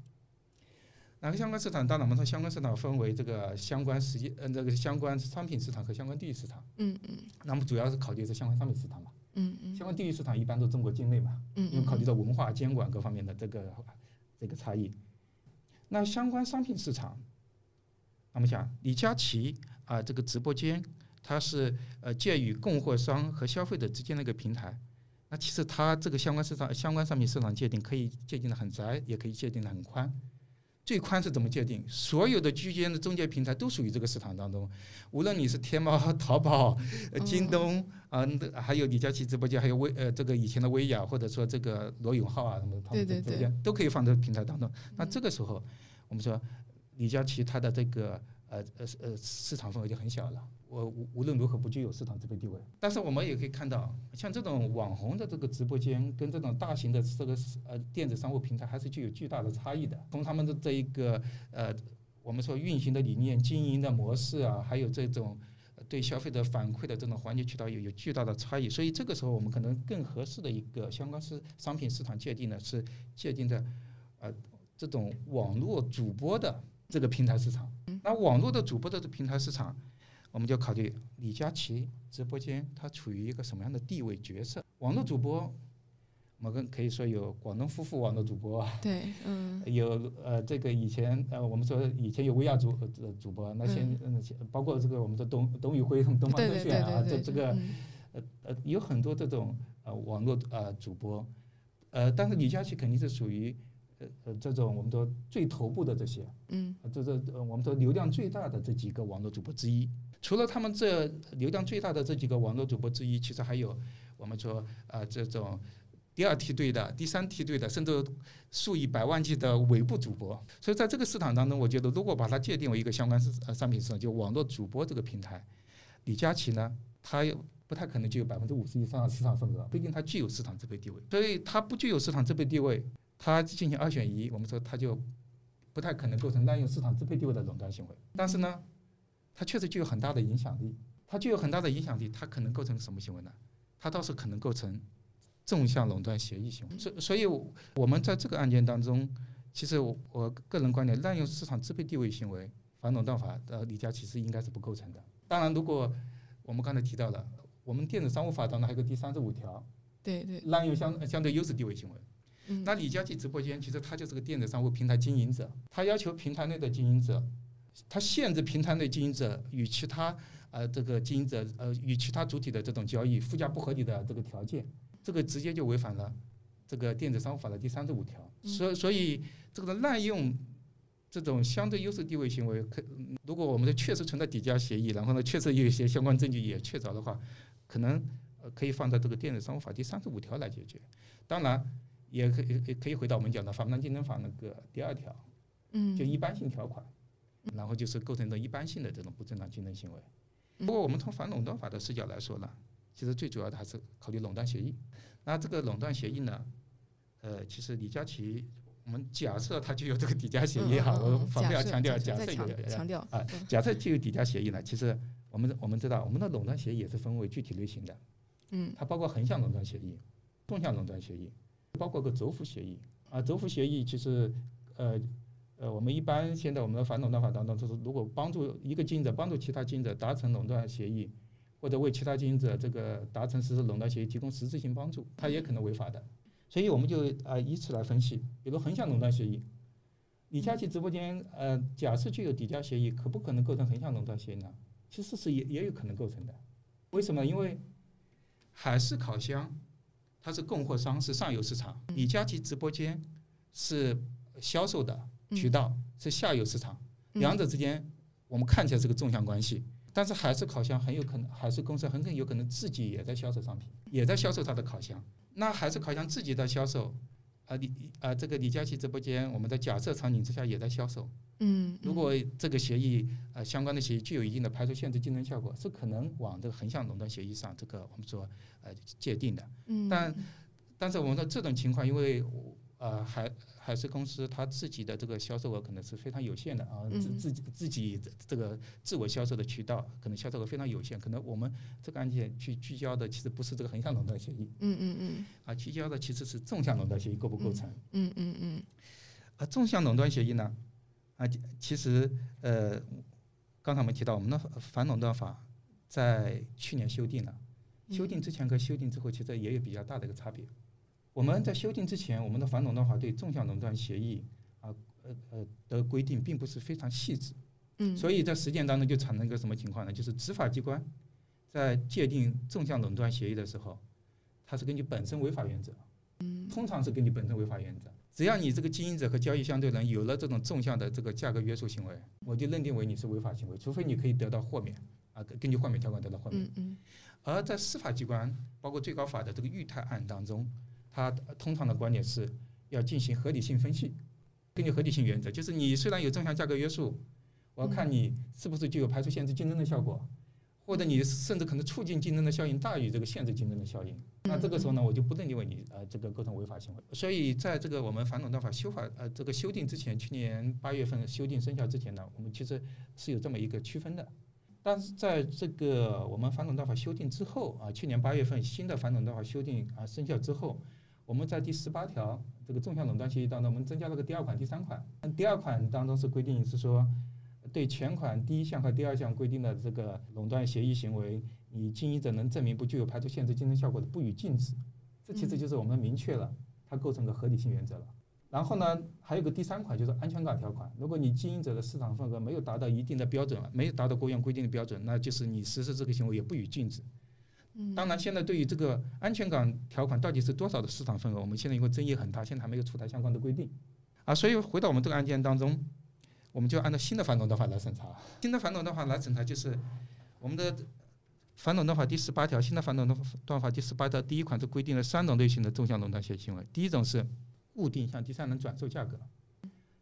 哪个相关市场？当然，我们说相关市场分为这个相关实际，嗯，这个相关商品市场和相关地域市场。嗯嗯。那么主要是考虑是相关商品市场嘛。嗯嗯。相关地域市场一般都中国境内嘛。嗯因为考虑到文化监管各方面的这个这个差异。那相关商品市场，那么讲李佳琦啊，这个直播间，它是呃介于供货商和消费者之间的一个平台。那其实它这个相关市场、相关商品市场界定可以界定的很窄，也可以界定的很宽。最宽是怎么界定？所有的居间的中介平台都属于这个市场当中，无论你是天猫、[laughs] 淘宝、京东啊，还有李佳琦直播间，还有微呃这个以前的薇娅，或者说这个罗永浩啊什么，他们直播间都可以放在平台当中。那这个时候，我们说李佳琦他的这个。呃呃呃，市场份额就很小了。我无无论如何不具有市场支配地位。但是我们也可以看到，像这种网红的这个直播间，跟这种大型的这个呃电子商务平台，还是具有巨大的差异的。从他们的这一个呃我们说运行的理念、经营的模式啊，还有这种对消费者反馈的这种环节渠道有有巨大的差异，所以这个时候我们可能更合适的一个相关市商品市场界定呢，是界定在呃这种网络主播的这个平台市场。那网络的主播的平台市场，我们就考虑李佳琦直播间他处于一个什么样的地位角色？网络主播。我们可以说有广东夫妇网络主播，对，嗯，[laughs] 有呃这个以前呃我们说以前有薇娅主主播，那些嗯包括这个我们说董董宇辉东方甄选啊，这这个呃呃有很多这种呃网络呃主播，呃但是李佳琦肯定是属于呃呃这种我们说最头部的这些，嗯，这这我们说流量最大的这几个网络主播之一。除了他们这流量最大的这几个网络主播之一，其实还有我们说啊这种。第二梯队的、第三梯队的，甚至数以百万计的尾部主播，所以在这个市场当中，我觉得如果把它界定为一个相关市呃商品市场，就网络主播这个平台，李佳琦呢，他不太可能具有百分之五十以上的市场份额，毕竟他具有市场支配地位，所以他不具有市场支配地位，他进行二选一，我们说他就不太可能构成滥用市场支配地位的垄断行为。但是呢，他确实具有很大的影响力，它具有很大的影响力，它可能构成什么行为呢？它倒是可能构成。纵向垄断协议行为，所所以，我们在这个案件当中，其实我我个人观点，滥用市场支配地位行为，反垄断法的李佳琦是应该是不构成的。当然，如果我们刚才提到了，我们电子商务法当中还有个第三十五条，对对，滥用相相对优势地位行为。那李佳琦直播间其实他就是个电子商务平台经营者，他要求平台内的经营者，他限制平台内经营者与其他呃这个经营者呃与其他主体的这种交易附加不合理的这个条件。这个直接就违反了这个电子商务法的第三十五条，所以所以这个滥用这种相对优势地位行为，可如果我们的确实存在抵押协议，然后呢确实有一些相关证据也确凿的话，可能呃可以放在这个电子商务法第三十五条来解决。当然，也可以也可以回到我们讲的《反垄断竞争法》那个第二条，嗯，就一般性条款，然后就是构成的一般性的这种不正当竞争行为。不过我们从反垄断法的视角来说呢。其实最主要的还是考虑垄断协议。那这个垄断协议呢？呃，其实李佳琦，我们假设他就有这个抵价协议哈，我反复要强调，假设有强调啊，假设就有抵价协议呢。其实我们我们知道，我们的垄断协议也是分为具体类型的。嗯。它包括横向垄断协议、纵向垄断协议，包括个轴幅协议啊。轴幅协议其实呃呃，我们一般现在我们的反垄断法当中，就是如果帮助一个经营者帮助其他经营者达成垄断协议。或者为其他经营者这个达成实施垄断协议提供实质性帮助，它也可能违法的。所以我们就啊以此来分析，比如横向垄断协议，李佳琦直播间呃假设具有抵押协议，可不可能构成横向垄断协议呢？其实是也也有可能构成的。为什么？因为海事烤箱它是供货商是上游市场，李佳琦直播间是销售的渠道是下游市场，两者之间我们看起来是个纵向关系。但是海事烤箱很有可能，海事公司很可能有可能自己也在销售商品，也在销售它的烤箱。那海事烤箱自己在销售，啊李啊这个李佳琦直播间，我们的假设场景之下也在销售。嗯，如果这个协议呃相关的协议具有一定的排除限制竞争效果，是可能往这个横向垄断协议上这个我们说呃界定的。嗯，但但是我们说这种情况，因为呃海海事公司它自己的这个销售额可能是非常有限的啊，自自己自己这个自我销售的渠道可能销售额非常有限，可能我们这个案件去聚焦的其实不是这个横向垄断协议，嗯嗯嗯，啊，聚焦的其实是纵向垄断协议构不构成？嗯嗯嗯，啊，纵向垄断协议呢，啊，其实呃，刚才我们提到我们的反垄断法在去年修订了，修订之前和修订之后其实也有比较大的一个差别。我们在修订之前，我们的反垄断法对纵向垄断协议啊，呃呃的规定并不是非常细致，嗯，所以在实践当中就产生一个什么情况呢？就是执法机关在界定纵向垄断协议的时候，它是根据本身违法原则，嗯，通常是根据本身违法原则，只要你这个经营者和交易相对人有了这种纵向的这个价格约束行为，我就认定为你是违法行为，除非你可以得到豁免啊，根据豁免条款得到豁免，嗯嗯，而在司法机关，包括最高法的这个豫泰案当中。他通常的观点是要进行合理性分析，根据合理性原则，就是你虽然有正向价格约束，我要看你是不是具有排除限制竞争的效果，或者你甚至可能促进竞争的效应大于这个限制竞争的效应，那这个时候呢，我就不认定为你呃这个构成违法行为。所以在这个我们反垄断法修法呃这个修订之前，去年八月份修订生效之前呢，我们其实是有这么一个区分的。但是在这个我们反垄断法修订之后啊，去年八月份新的反垄断法修订啊生效之后，我们在第十八条这个纵向垄断协议当中，我们增加了个第二款、第三款。第二款当中是规定是说。对前款第一项和第二项规定的这个垄断协议行为，你经营者能证明不具有排除限制竞争效果的，不予禁止。这其实就是我们明确了它构成个合理性原则了。然后呢，还有个第三款就是安全港条款，如果你经营者的市场份额没有达到一定的标准，没有达到国务院规定的标准，那就是你实施这个行为也不予禁止。当然，现在对于这个安全感条款到底是多少的市场份额，我们现在因为争议很大，现在还没有出台相关的规定。啊，所以回到我们这个案件当中。我们就按照新的反垄断法来审查。新的反垄断法来审查，就是我们的反垄断法第十八条。新的反垄断法第十八条第一款是规定了三种类型的纵向垄断协议行为：第一种是固定向第三人转售价格；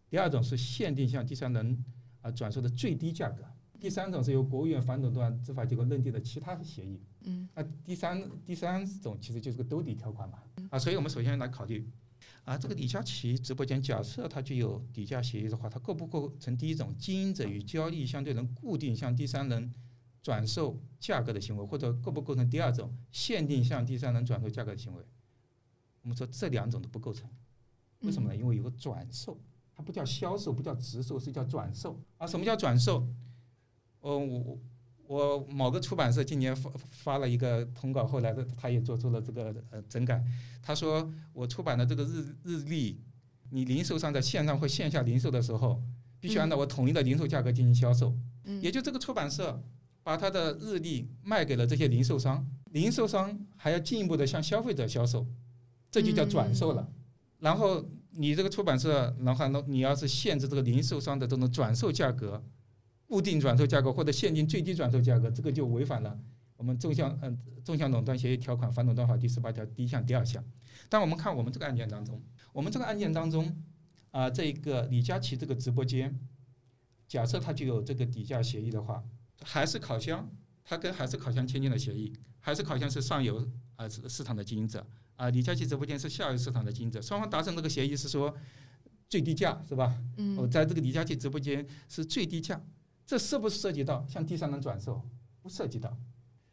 第二种是限定向第三人啊转售的最低价格；第三种是由国务院反垄断执法机构认定的其他协议。嗯。那第三第三种其实就是个兜底条款嘛。啊，所以我们首先来考虑。啊，这个李佳琦直播间，假设它具有底价协议的话，它构不构成第一种经营者与交易相对人固定向第三人转售价格的行为，或者构不构成第二种限定向第三人转售价格的行为？我们说这两种都不构成，为什么呢？因为有个转售，它不叫销售，不叫直售，是叫转售。啊，什么叫转售？哦，我。我某个出版社今年发发了一个通告，后来的他也做出了这个呃整改。他说我出版的这个日日历，你零售商在线上或线下零售的时候，必须按照我统一的零售价格进行销售。也就这个出版社把他的日历卖给了这些零售商，零售商还要进一步的向消费者销售，这就叫转售了。然后你这个出版社，然后呢，你要是限制这个零售商的这种转售价格。固定转售价格或者现金最低转售价格，这个就违反了我们纵向嗯纵向垄断协议条款反垄断法第十八条第一项第二项。但我们看我们这个案件当中，我们这个案件当中啊，这个李佳琦这个直播间，假设他就有这个底价协议的话，还是烤箱他跟还是烤箱签订了协议，还是烤箱是上游啊市场的经营者啊，李佳琦直播间是下游市场的经营者，双方达成这个协议是说最低价是吧？嗯，我在这个李佳琦直播间是最低价。这是不是涉及到向第三人转售？不涉及到。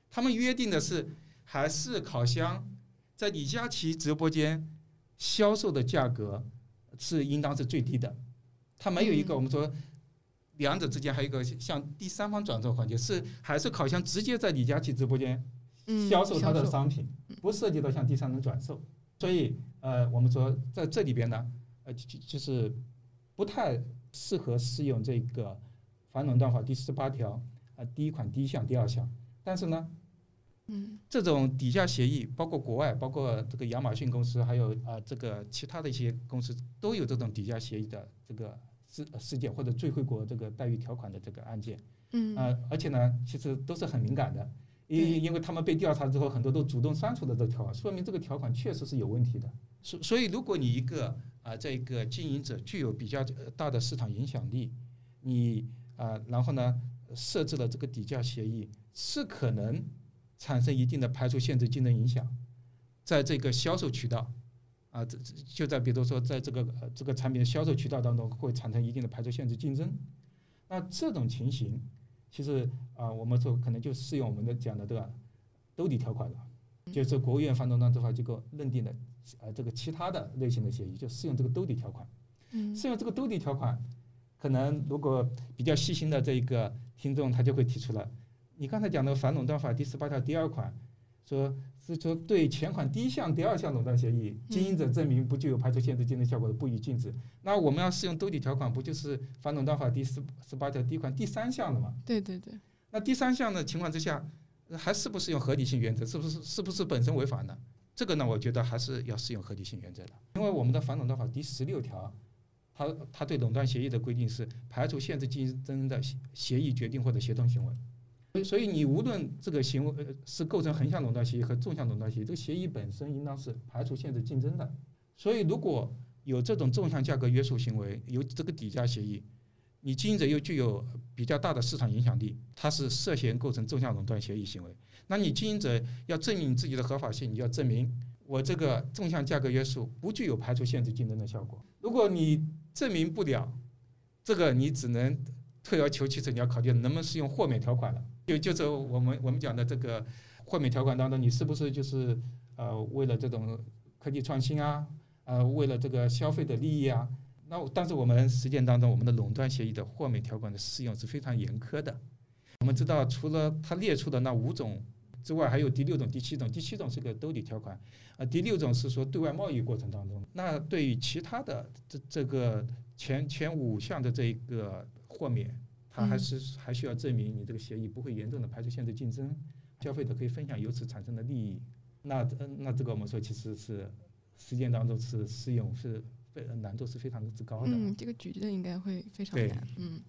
他们约定的是，还是烤箱在李佳琦直播间销售的价格是应当是最低的。他没有一个我们说两者之间还有一个向第三方转售环节，是还是烤箱直接在李佳琦直播间销售他的商品，不涉及到向第三人转售。所以呃，我们说在这里边呢，呃，就就是不太适合适用这个。反垄断法第十八条啊，第一款第一项、第二项，但是呢，嗯，这种底价协议，包括国外，包括这个亚马逊公司，还有啊这个其他的一些公司，都有这种底价协议的这个事事件或者最惠国这个待遇条款的这个案件，嗯，啊，而且呢，其实都是很敏感的，因因为他们被调查之后，很多都主动删除了这条款，说明这个条款确实是有问题的。所所以，如果你一个啊这个经营者具有比较大的市场影响力，你啊，然后呢，设置了这个底价协议，是可能产生一定的排除限制竞争影响，在这个销售渠道，啊，这就在比如说在这个这个产品的销售渠道当中会产生一定的排除限制竞争，那这种情形，其实啊，我们说可能就适用我们的讲的这个兜底条款了，就是国务院反垄断执法机构认定的呃这个其他的类型的协议就适用这个兜底条款，适用这个兜底条款。可能如果比较细心的这一个听众，他就会提出了，你刚才讲的反垄断法第十八条第二款，说是说对前款第一项、第二项垄断协议，经营者证明不具有排除限制竞争效果的，不予禁止。那我们要适用兜底条款，不就是反垄断法第十十八条第一款第三项的吗？对对对。那第三项的情况之下，还是不适用合理性原则？是不是是不是本身违法呢？这个呢，我觉得还是要适用合理性原则的，因为我们的反垄断法第十六条。他他对垄断协议的规定是排除限制竞争的协议决定或者协同行为，所以你无论这个行为是构成横向垄断协议和纵向垄断协议，这个协议本身应当是排除限制竞争的。所以如果有这种纵向价格约束行为，有这个底价协议，你经营者又具有比较大的市场影响力，它是涉嫌构成纵向垄断协议行为。那你经营者要证明自己的合法性，你要证明我这个纵向价格约束不具有排除限制竞争的效果。如果你证明不了，这个你只能退而求其次，你要考虑能不能适用豁免条款了。就就是我们我们讲的这个豁免条款当中，你是不是就是呃为了这种科技创新啊，呃为了这个消费的利益啊？那但是我们实践当中，我们的垄断协议的豁免条款的适用是非常严苛的。我们知道，除了它列出的那五种之外，还有第六种、第七种。第七种是个兜底条款，啊，第六种是说对外贸易过程当中。那对于其他的这这个前前五项的这一个豁免，它还是还需要证明你这个协议不会严重的排除限制竞争，消费者可以分享由此产生的利益。那那这个我们说其实是实践当中是适用是非。难度是非常之高的。嗯，这个举证应该会非常难。嗯，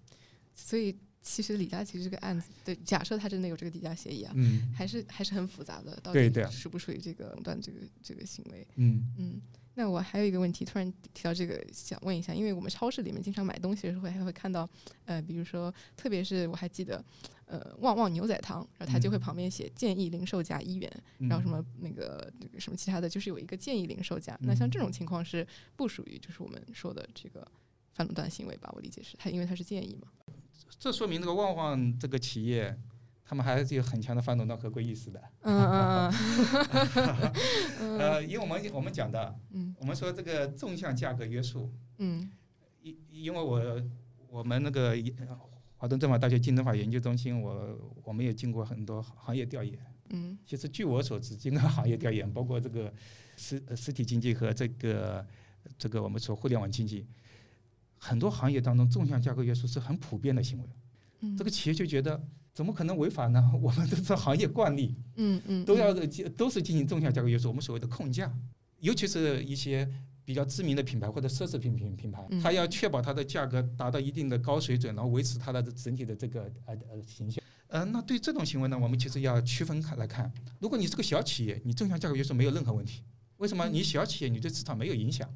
所以其实李佳琦这个案子，对，假设他真的有这个底价协议啊，嗯，还是还是很复杂的，到底属不属于这个垄断这个这个行为？嗯嗯。那我还有一个问题，突然提到这个，想问一下，因为我们超市里面经常买东西的时候，还会看到，呃，比如说，特别是我还记得，呃，旺旺牛仔汤，然后它就会旁边写建议零售价一元，然后什么那个什么其他的就是有一个建议零售价。那像这种情况是不属于就是我们说的这个反垄断行为吧？我理解是它因为它是建议嘛。这说明这个旺旺这个企业。他们还是有很强的反垄断合规意识的。嗯嗯 [laughs] 嗯。呃，因为我们我们讲的，我们说这个纵向价格约束。嗯。因因为我我们那个华东政法大学竞争法研究中心，我我们也经过很多行业调研。嗯。其实据我所知，经过行业调研，包括这个实实体经济和这个这个我们说互联网经济，很多行业当中纵向价格约束是很普遍的行为。嗯。这个企业就觉得。怎么可能违法呢？[laughs] 我们都是行业惯例，嗯嗯，都要都是进行纵向价格约束。我们所谓的控价，尤其是一些比较知名的品牌或者奢侈品品品牌，它要确保它的价格达到一定的高水准，然后维持它的整体的这个呃呃形象。呃，那对这种行为呢，我们其实要区分开来看。如果你是个小企业，你纵向价格约束没有任何问题。为什么？你小企业你对市场没有影响，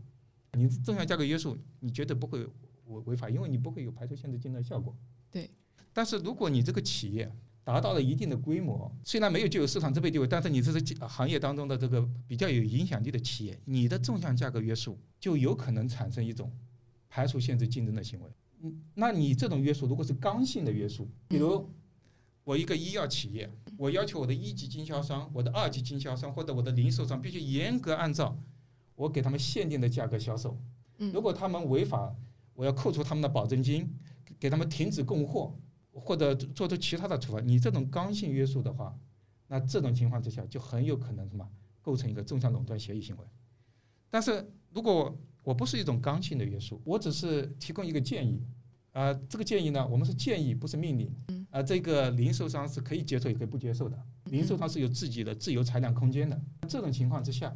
你纵向价格约束你绝对不会违违法，因为你不会有排除限制竞争的效果。对。但是如果你这个企业达到了一定的规模，虽然没有具有市场支配地位，但是你这是行业当中的这个比较有影响力的企业，你的纵向价格约束就有可能产生一种排除限制竞争的行为。嗯，那你这种约束如果是刚性的约束，比如我一个医药企业，我要求我的一级经销商、我的二级经销商或者我的零售商必须严格按照我给他们限定的价格销售。如果他们违法，我要扣除他们的保证金，给他们停止供货。或者做出其他的处罚，你这种刚性约束的话，那这种情况之下就很有可能什么构成一个纵向垄断协议行为。但是如果我不是一种刚性的约束，我只是提供一个建议，啊，这个建议呢，我们是建议不是命令，啊，这个零售商是可以接受也可以不接受的，零售商是有自己的自由裁量空间的。这种情况之下，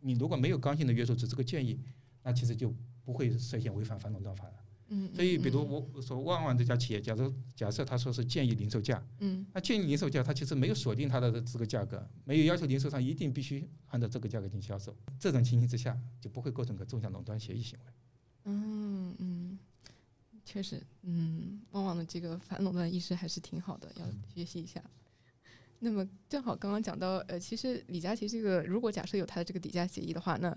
你如果没有刚性的约束，只是个建议，那其实就不会涉嫌违反反垄断法了。嗯，所以比如我说旺旺这家企业，假如假设他说是建议零售价，嗯，那建议零售价，他其实没有锁定他的这个价格，没有要求零售商一定必须按照这个价格进行销售，这种情形之下就不会构成个纵向垄断协议行为。嗯嗯，确实，嗯，旺旺的这个反垄断意识还是挺好的，要学习一下。那么正好刚刚讲到，呃，其实李佳琦这个，如果假设有他的这个底价协议的话，那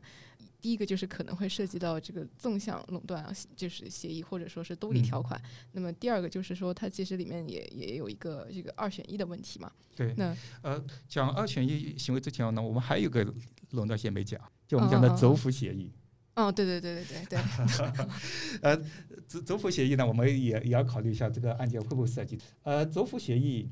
第一个就是可能会涉及到这个纵向垄断啊，就是协议或者说是兜底条款。那么第二个就是说，它其实里面也也有一个这个二选一的问题嘛。对。那呃，讲二选一行为之前呢，我们还有个垄断协议没讲，就我们讲的走辅协议。哦，对对对对对对。[laughs] 呃，走走辅协议呢，我们也也要考虑一下这个案件会不会涉及。呃，走辅协议。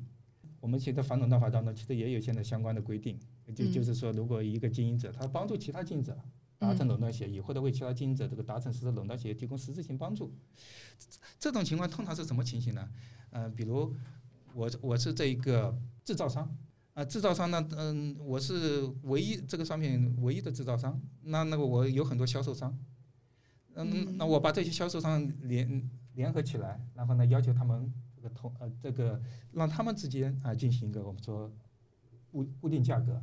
我们现在反垄断法当中，其实也有现在相关的规定，就就是说，如果一个经营者他帮助其他经营者达成垄断协议，或者为其他经营者这个达成实施垄断协议提供实质性帮助，这种情况通常是什么情形呢？呃，比如我我是这一个制造商，啊，制造商呢，嗯，我是唯一这个商品唯一的制造商，那那个我有很多销售商，嗯，那我把这些销售商联联合起来，然后呢，要求他们。这个同呃，这个让他们之间啊进行一个我们说固固定价格，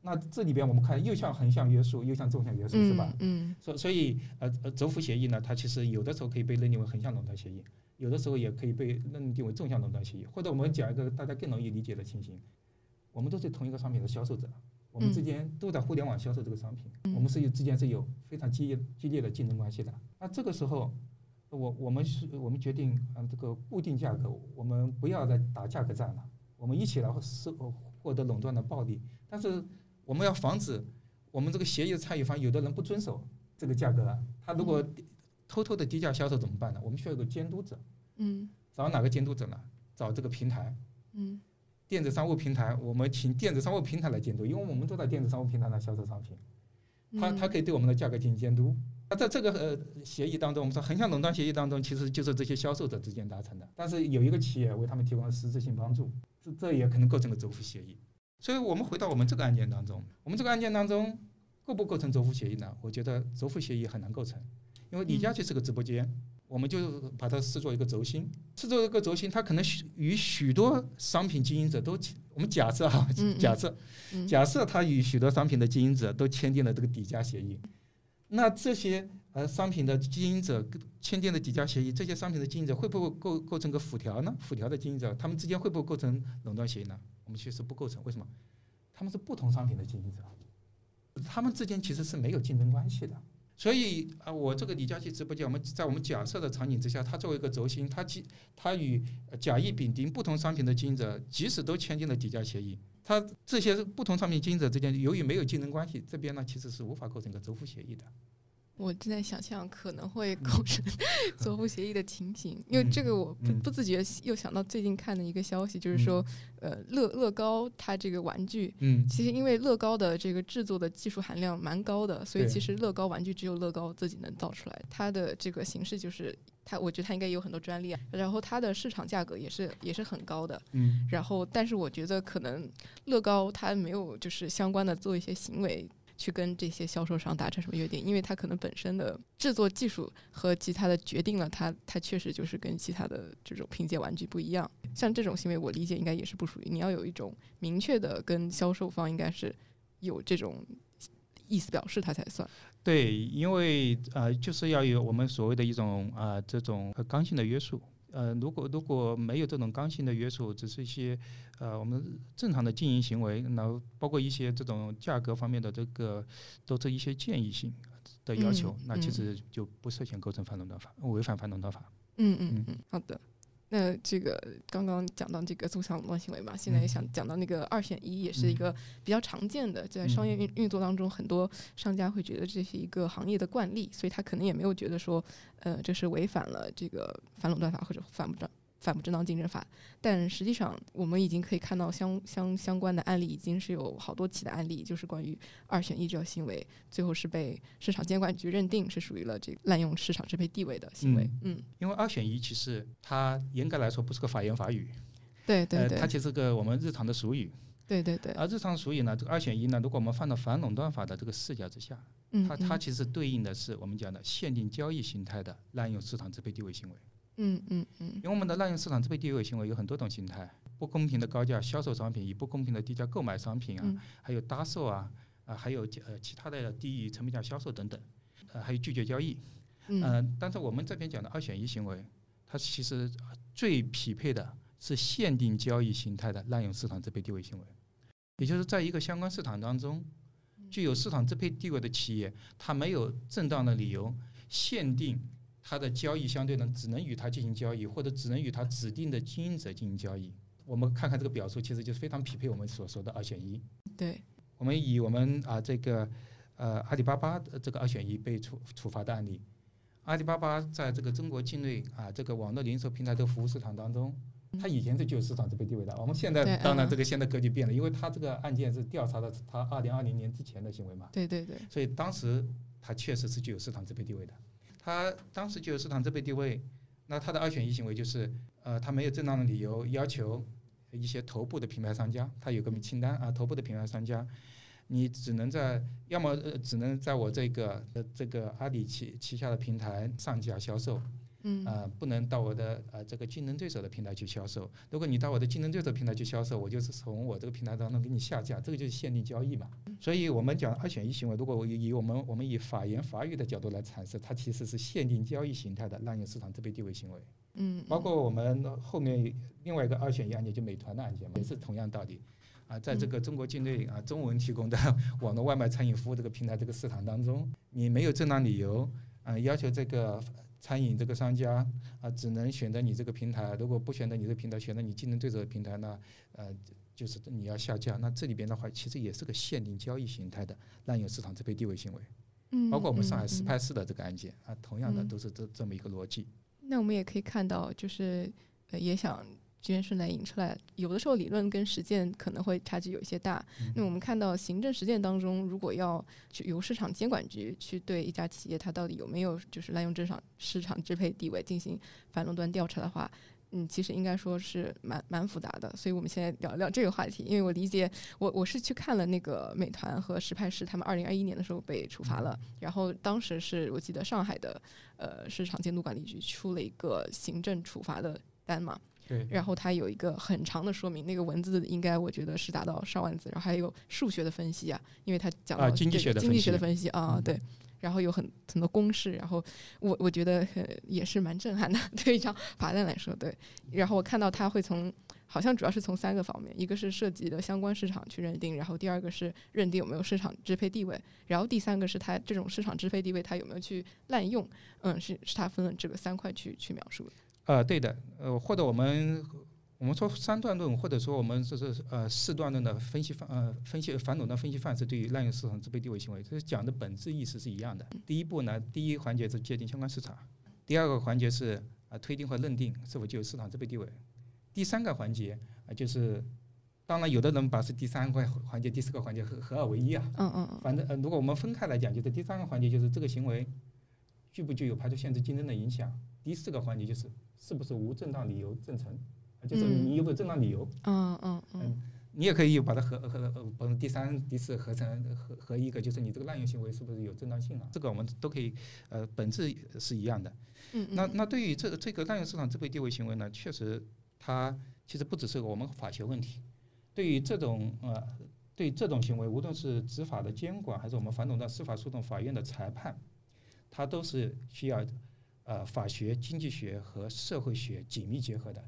那这里边我们看又像横向约束，又像纵向约束，是吧？嗯。所所以呃呃，轴幅协议呢，它其实有的时候可以被认定为横向垄断协议，有的时候也可以被认定为纵向垄断协议。或者我们讲一个大家更容易理解的情形，我们都是同一个商品的销售者，我们之间都在互联网销售这个商品，我们是有之间是有非常激烈激烈的竞争关系的。那这个时候，我我们是我们决定嗯这个固定价格，我们不要再打价格战了，我们一起来收获得垄断的暴利。但是我们要防止我们这个协议的参与方有的人不遵守这个价格，他如果偷偷的低价销售怎么办呢？我们需要有个监督者。嗯，找哪个监督者呢？找这个平台。嗯，电子商务平台，我们请电子商务平台来监督，因为我们都在电子商务平台上销售商品，它它可以对我们的价格进行监督。那在这个呃协议当中，我们说横向垄断协议当中，其实就是这些销售者之间达成的，但是有一个企业为他们提供了实质性帮助，这这也可能构成了轴付协议。所以我们回到我们这个案件当中，我们这个案件当中构不构成轴付协议呢？我觉得轴付协议很难构成，因为李佳琦是个直播间。我们就把它视作一个轴心，视作一个轴心，它可能与许多商品经营者都，我们假设 [laughs] 哈，假设，假设他与许多商品的经营者都签订了这个底价协议，那这些呃商品的经营者签订的底价协议，这些商品的经营者会不会构构成个辅条呢？辅条的经营者，他们之间会不会构成垄断协议呢？我们其实不构成，为什么？他们是不同商品的经营者，他们之间其实是没有竞争关系的。所以啊，我这个李佳琦直播间，我们在我们假设的场景之下，他作为一个轴心，他即他与甲乙丙丁不同商品的经营者，即使都签订了底价协议，他这些不同商品经营者之间，由于没有竞争关系，这边呢其实是无法构成一个轴付协议的。我正在想象可能会构成 [laughs] 走付协议的情形，因为这个我不不自觉又想到最近看的一个消息，就是说，呃，乐乐高它这个玩具，嗯，其实因为乐高的这个制作的技术含量蛮高的，所以其实乐高玩具只有乐高自己能造出来。它的这个形式就是它，我觉得它应该有很多专利啊，然后它的市场价格也是也是很高的，嗯，然后但是我觉得可能乐高它没有就是相关的做一些行为。去跟这些销售商达成什么约定？因为它可能本身的制作技术和其他的决定了它，它确实就是跟其他的这种拼接玩具不一样。像这种行为，我理解应该也是不属于。你要有一种明确的跟销售方应该是有这种意思表示，它才算。对，因为呃，就是要有我们所谓的一种啊这种刚性的约束。呃，如果如果没有这种刚性的约束，只是一些呃我们正常的经营行为，然后包括一些这种价格方面的这个，都是一些建议性的要求，那其实就不涉嫌构成反垄断法，违反反垄断法。嗯嗯嗯，好的。那这个刚刚讲到这个纵向垄断行为嘛，现在也想讲到那个二选一，也是一个比较常见的，在商业运运作当中，很多商家会觉得这是一个行业的惯例，所以他可能也没有觉得说，呃，这是违反了这个反垄断法或者反不正。反不正当竞争法，但实际上我们已经可以看到相相相关的案例，已经是有好多起的案例，就是关于二选一这个行为，最后是被市场监管局认定是属于了这个滥用市场支配地位的行为。嗯，因为二选一其实它严格来说不是个法言法语，对对对，它其实个我们日常的俗语。对对对。而日常俗语呢，这个二选一呢，如果我们放到反垄断法的这个视角之下，嗯它它其实对应的是我们讲的限定交易形态的滥用市场支配地位行为。嗯嗯嗯，因为我们的滥用市场支配地位行为有很多种形态，不公平的高价销售商品，以不公平的低价购买商品啊，还有搭售啊，啊还有呃其他的低于成本价销售等等，呃还有拒绝交易，嗯，但是我们这边讲的二选一行为，它其实最匹配的是限定交易形态的滥用市场支配地位行为，也就是在一个相关市场当中，具有市场支配地位的企业，它没有正当的理由限定。它的交易相对呢，只能与它进行交易，或者只能与它指定的经营者进行交易。我们看看这个表述，其实就是非常匹配我们所说的二选一。对，我们以我们啊这个呃阿里巴巴的这个二选一被处处罚的案例，阿里巴巴在这个中国境内啊这个网络零售平台的服务市场当中，它以前是具有市场支配地位的。我们现在当然这个现在格局变了，因为它这个案件是调查的它二零二零年之前的行为嘛。对对对。所以当时它确实是具有市场支配地位的。他当时就有市场支配地位，那他的二选一行为就是，呃，他没有正当的理由要求一些头部的品牌商家，他有个清单啊，头部的品牌商家，你只能在要么呃只能在我这个呃这个阿里旗旗下的平台上架销售，嗯呃，不能到我的呃这个竞争对手的平台去销售。如果你到我的竞争对手平台去销售，我就是从我这个平台当中给你下架，这个就是限定交易嘛。所以我们讲二选一行为，如果我以以我们我们以法言法语的角度来阐释，它其实是限定交易形态的滥用市场支配地位行为。嗯，包括我们后面另外一个二选一案件，就美团的案件嘛，也是同样道理。啊，在这个中国境内啊，中文提供的网络外卖餐饮服务这个平台这个市场当中，你没有正当理由啊，要求这个餐饮这个商家啊，只能选择你这个平台。如果不选择你这个平台，选择你竞争对手的平台呢，呃，就是你要下架。那这里边的话，其实也是个限定交易形态的滥用市场支配地位行为。嗯，包括我们上海嗯嗯石牌市的这个案件啊，同样的嗯都是这这么一个逻辑。那我们也可以看到，就是呃，也想居然顺来引出来，有的时候理论跟实践可能会差距有一些大。嗯那我们看到行政实践当中，如果要去由市场监管局去对一家企业它到底有没有就是滥用市场市场支配地位进行反垄断调查的话，嗯，其实应该说是蛮蛮复杂的。所以我们现在聊聊这个话题，因为我理解，我我是去看了那个美团和实派市他们二零二一年的时候被处罚了，然后当时是我记得上海的呃市场监督管理局出了一个行政处罚的单嘛，对，然后它有一个很长的说明，那个文字应该我觉得是达到上万字，然后还有数学的分析啊，因为它讲到啊经济学的分析经济学的分析啊，嗯。对，然后有很很多公式，然后我我觉得呃也是蛮震撼的，[laughs] 对一张罚单来说，对，然后我看到它会从好像主要是从三个方面，一个是涉及的相关市场去认定，然后第二个是认定有没有市场支配地位，然后第三个是它这种市场支配地位它有没有去滥用，嗯，是是它分了这个三块去去描述的，呃，对的，呃，或者我们我们说三段论，或者说我们这是呃四段论的分析范呃分析反垄断分析范式对于滥用市场支配地位行为，这是讲的本质意思是一样的。第一步呢，第一环节是界定相关市场，第二个环节是啊、呃推定和认定是否具有市场支配地位，第三个环节啊、就是。当然，有的人把是第三个环节、第四个环节合合二为一啊。嗯嗯嗯反正呃，如果我们分开来讲，就是第三个环节就是这个行为具不具有排除限制竞争的影响，第四个环节就是是不是无正当理由证成，啊就是嗯你有没有正当理由。嗯嗯嗯你也可以把它合合呃，把第三、第四合成合合一个，就是你这个滥用行为是不是有正当性啊？这个我们都可以，呃，本质是一样的。嗯，那那对于这这个滥用市场支配地位行为呢，确实它其实不只是我们法学问题。对于这种呃，对这种行为，无论是执法的监管，还是我们反垄断司法诉讼法院的裁判，它都是需要呃法学、经济学和社会学紧密结合的。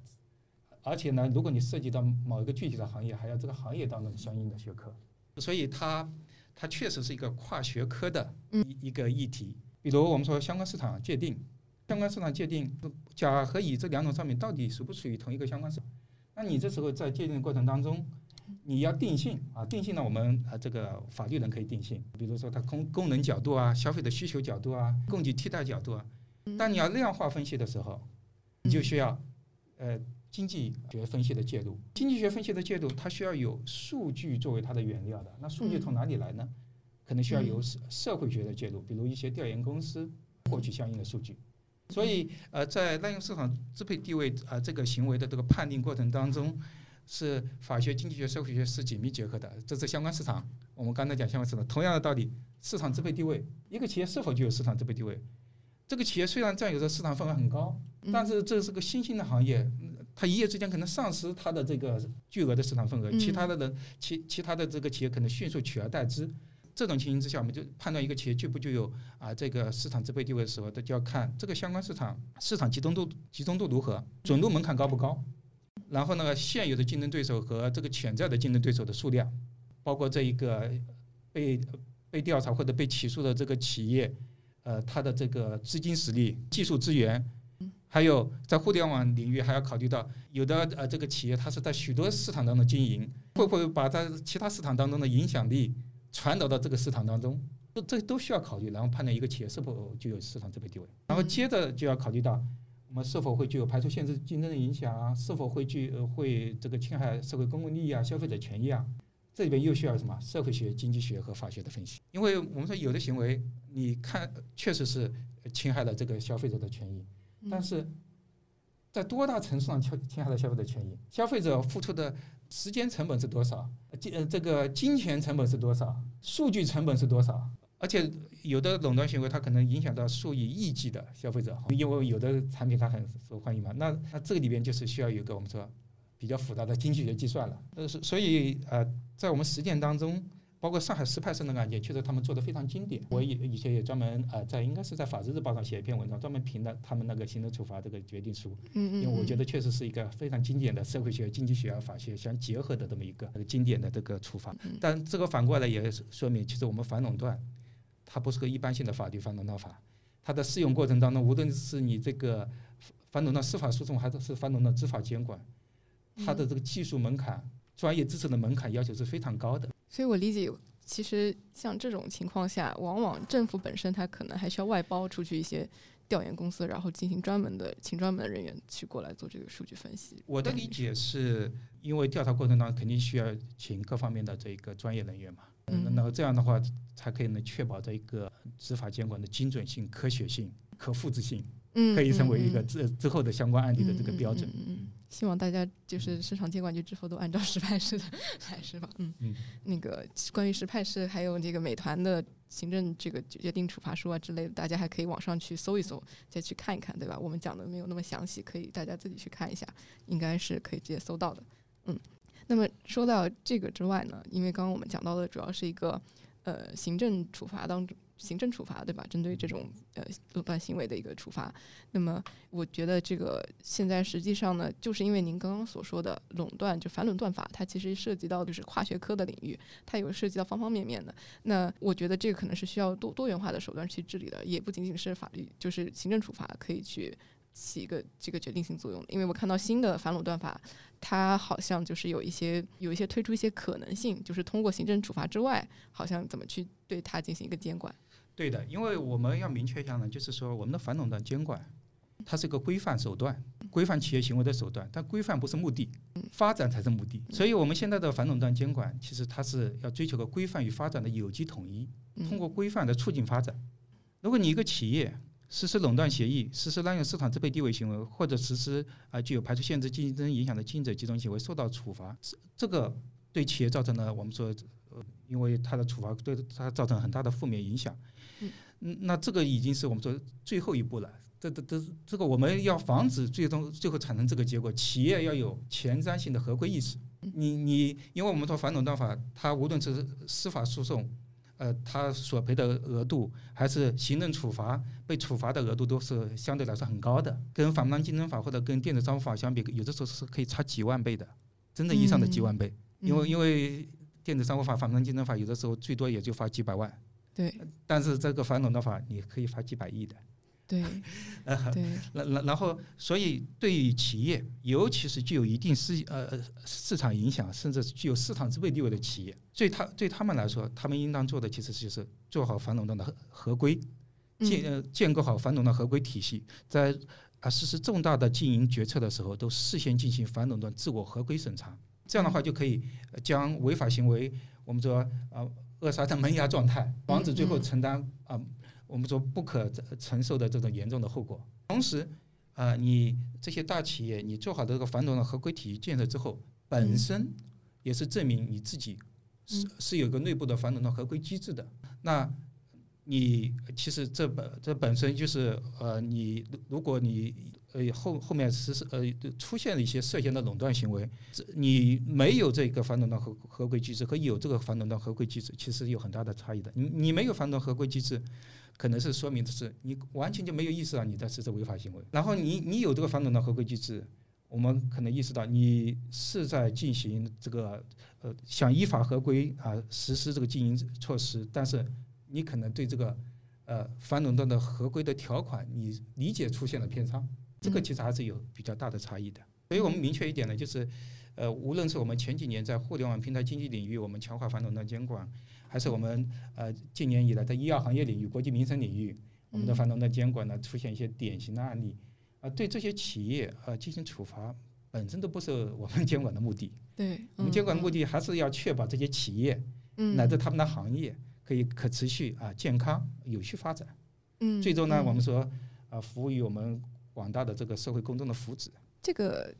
而且呢，如果你涉及到某一个具体的行业，还要这个行业当中相应的学科，所以它它确实是一个跨学科的一一个议题。比如我们说相关市场界定，相关市场界定，甲和乙这两种商品到底属不属于同一个相关市场？那你这时候在界定的过程当中，你要定性啊，定性呢，我们啊这个法律人可以定性，比如说它功功能角度啊、消费的需求角度啊、供给替代角度啊。当你要量化分析的时候，你就需要呃经济学分析的介入。经济学分析的介入，它需要有数据作为它的原料的。那数据从哪里来呢？可能需要由社社会学的介入，比如一些调研公司获取相应的数据。所以，呃，在滥用市场支配地位啊、呃、这个行为的这个判定过程当中，是法学、经济学、社会学是紧密结合的。这是相关市场，我们刚才讲相关市场，同样的道理，市场支配地位，一个企业是否具有市场支配地位？这个企业虽然占有的市场份额很高，但是这是个新兴的行业，它一夜之间可能丧失它的这个巨额的市场份额，其他的人其其他的这个企业可能迅速取而代之。这种情形之下，我们就判断一个企业具不具有啊这个市场支配地位的时候，它就要看这个相关市场市场集中度集中度如何，准入门槛高不高，然后呢现有的竞争对手和这个潜在的竞争对手的数量，包括这一个被被调查或者被起诉的这个企业，呃它的这个资金实力、技术资源。还有在互联网领域，还要考虑到有的呃这个企业它是在许多市场当中经营，会不会把它其他市场当中的影响力传导到这个市场当中？这这都需要考虑，然后判断一个企业是否具有市场支配地位。然后接着就要考虑到我们是否会具有排除限制竞争的影响啊，是否会具呃会这个侵害社会公共利益啊、消费者权益啊。这里边又需要什么社会学、经济学和法学的分析？因为我们说有的行为，你看确实是侵害了这个消费者的权益。但是在多大程度上侵侵害了消费者权益？消费者付出的时间成本是多少？金呃这个金钱成本是多少？数据成本是多少？而且有的垄断行为它可能影响到数以亿计的消费者，因为有的产品它很受欢迎嘛。那那这个里边就是需要有一个我们说比较复杂的经济学计算了。呃，所以呃，在我们实践当中。包括上海实派生的案件，确实他们做的非常经典。我以以前也专门呃，在应该是在法制日报上写一篇文章，专门评了他们那个行政处罚这个决定书。嗯因为我觉得确实是一个非常经典的社会学、经济学、法学相结合的这么一个经典的这个处罚。但这个反过来也说明，其实我们反垄断，它不是个一般性的法律反垄断法，它的适用过程当中，无论是你这个反垄断司法诉讼，还是是反垄断执法监管，它的这个技术门槛、专业知识的门槛要求是非常高的。所以我理解，其实像这种情况下，往往政府本身它可能还需要外包出去一些调研公司，然后进行专门的请专门的人员去过来做这个数据分析。我的理解是因为调查过程当中肯定需要请各方面的这个专业人员嘛，嗯那么这样的话才可以能确保这一个执法监管的精准性、科学性、可复制性，嗯，可以成为一个嗯之之后的相关案例的这个标准。嗯嗯嗯嗯希望大家就是市场监管局之后都按照实派式的 [laughs] 来，是吧？嗯嗯，那个关于实派式还有这个美团的行政这个决定处罚书啊之类的，大家还可以网上去搜一搜，再去看一看，对吧？我们讲的没有那么详细，可以大家自己去看一下，应该是可以直接搜到的。嗯，那么说到这个之外呢，因为刚刚我们讲到的主要是一个呃行政处罚当中。行政处罚对吧？针对这种呃垄断行为的一个处罚，那么我觉得这个现在实际上呢，就是因为您刚刚所说的垄断，就反垄断法，它其实涉及到就是跨学科的领域，它有涉及到方方面面的。那我觉得这个可能是需要多多元化的手段去治理的，也不仅仅是法律，就是行政处罚可以去起一个这个决定性作用的。因为我看到新的反垄断法，它好像就是有一些有一些推出一些可能性，就是通过行政处罚之外，好像怎么去对它进行一个监管。对的，因为我们要明确一下呢，就是说我们的反垄断监管，它是一个规范手段，规范企业行为的手段，但规范不是目的，发展才是目的。所以我们现在的反垄断监管，其实它是要追求个规范与发展的有机统一，通过规范来促进发展。如果你一个企业实施垄断协议，实施滥用市场支配地位行为，或者实施啊具有排除、限制、竞争影响的经营者集中行为，受到处罚，这这个对企业造成了我们说，呃，因为它的处罚对它造成很大的负面影响。嗯，那这个已经是我们说最后一步了。这这这这个我们要防止最终最后产生这个结果，企业要有前瞻性的合规意识。你你，因为我们说反垄断法，它无论是司法诉讼，呃，它索赔的额度，还是行政处罚被处罚的额度，都是相对来说很高的。跟反垄断竞争法或者跟电子商务法相比，有的时候是可以差几万倍的，真正意义上的几万倍。因为因为电子商务法、反垄断竞争法有的时候最多也就罚几百万。对，但是这个反垄断法你可以罚几百亿的，对，[laughs] 对，然然然后，所以对于企业，尤其是具有一定市呃市场影响，甚至具有市场支配地位的企业，对他对他们来说，他们应当做的其实就是做好反垄断的合合规，建呃建构好反垄断合规体系，在啊实施重大的经营决策的时候，都事先进行反垄断自我合规审查，这样的话就可以将违法行为，我们说啊。扼杀在萌芽状态，防止最后承担啊，我们说不可承受的这种严重的后果。同时，啊，你这些大企业，你做好这个反垄断合规体系建设之后，本身也是证明你自己是是有个内部的反垄断合规机制的。那你其实这本这本身就是呃，你如果你呃后后面实施呃出现了一些涉嫌的垄断行为，这你没有这个反垄断合合规机制和有这个反垄断合规机制，其实有很大的差异的。你你没有反垄断合规机制，可能是说明的是你完全就没有意识到你在实施违法行为。然后你你有这个反垄断合规机制，我们可能意识到你是在进行这个呃想依法合规啊实施这个经营措施，但是。你可能对这个呃反垄断的合规的条款，你理解出现了偏差，这个其实还是有比较大的差异的。所以我们明确一点呢，就是呃，无论是我们前几年在互联网平台经济领域我们强化反垄断监管，还是我们呃近年以来在医药行业领域、国际民生领域，我们的反垄断监管呢出现一些典型的案例，啊，对这些企业呃进行处罚，本身都不是我们监管的目的。对，我们监管的目的还是要确保这些企业，乃至他们的行业。可以可持续啊，健康有序发展，嗯，最终呢，我们说啊，服务于我们广大的这个社会公众的福祉。这个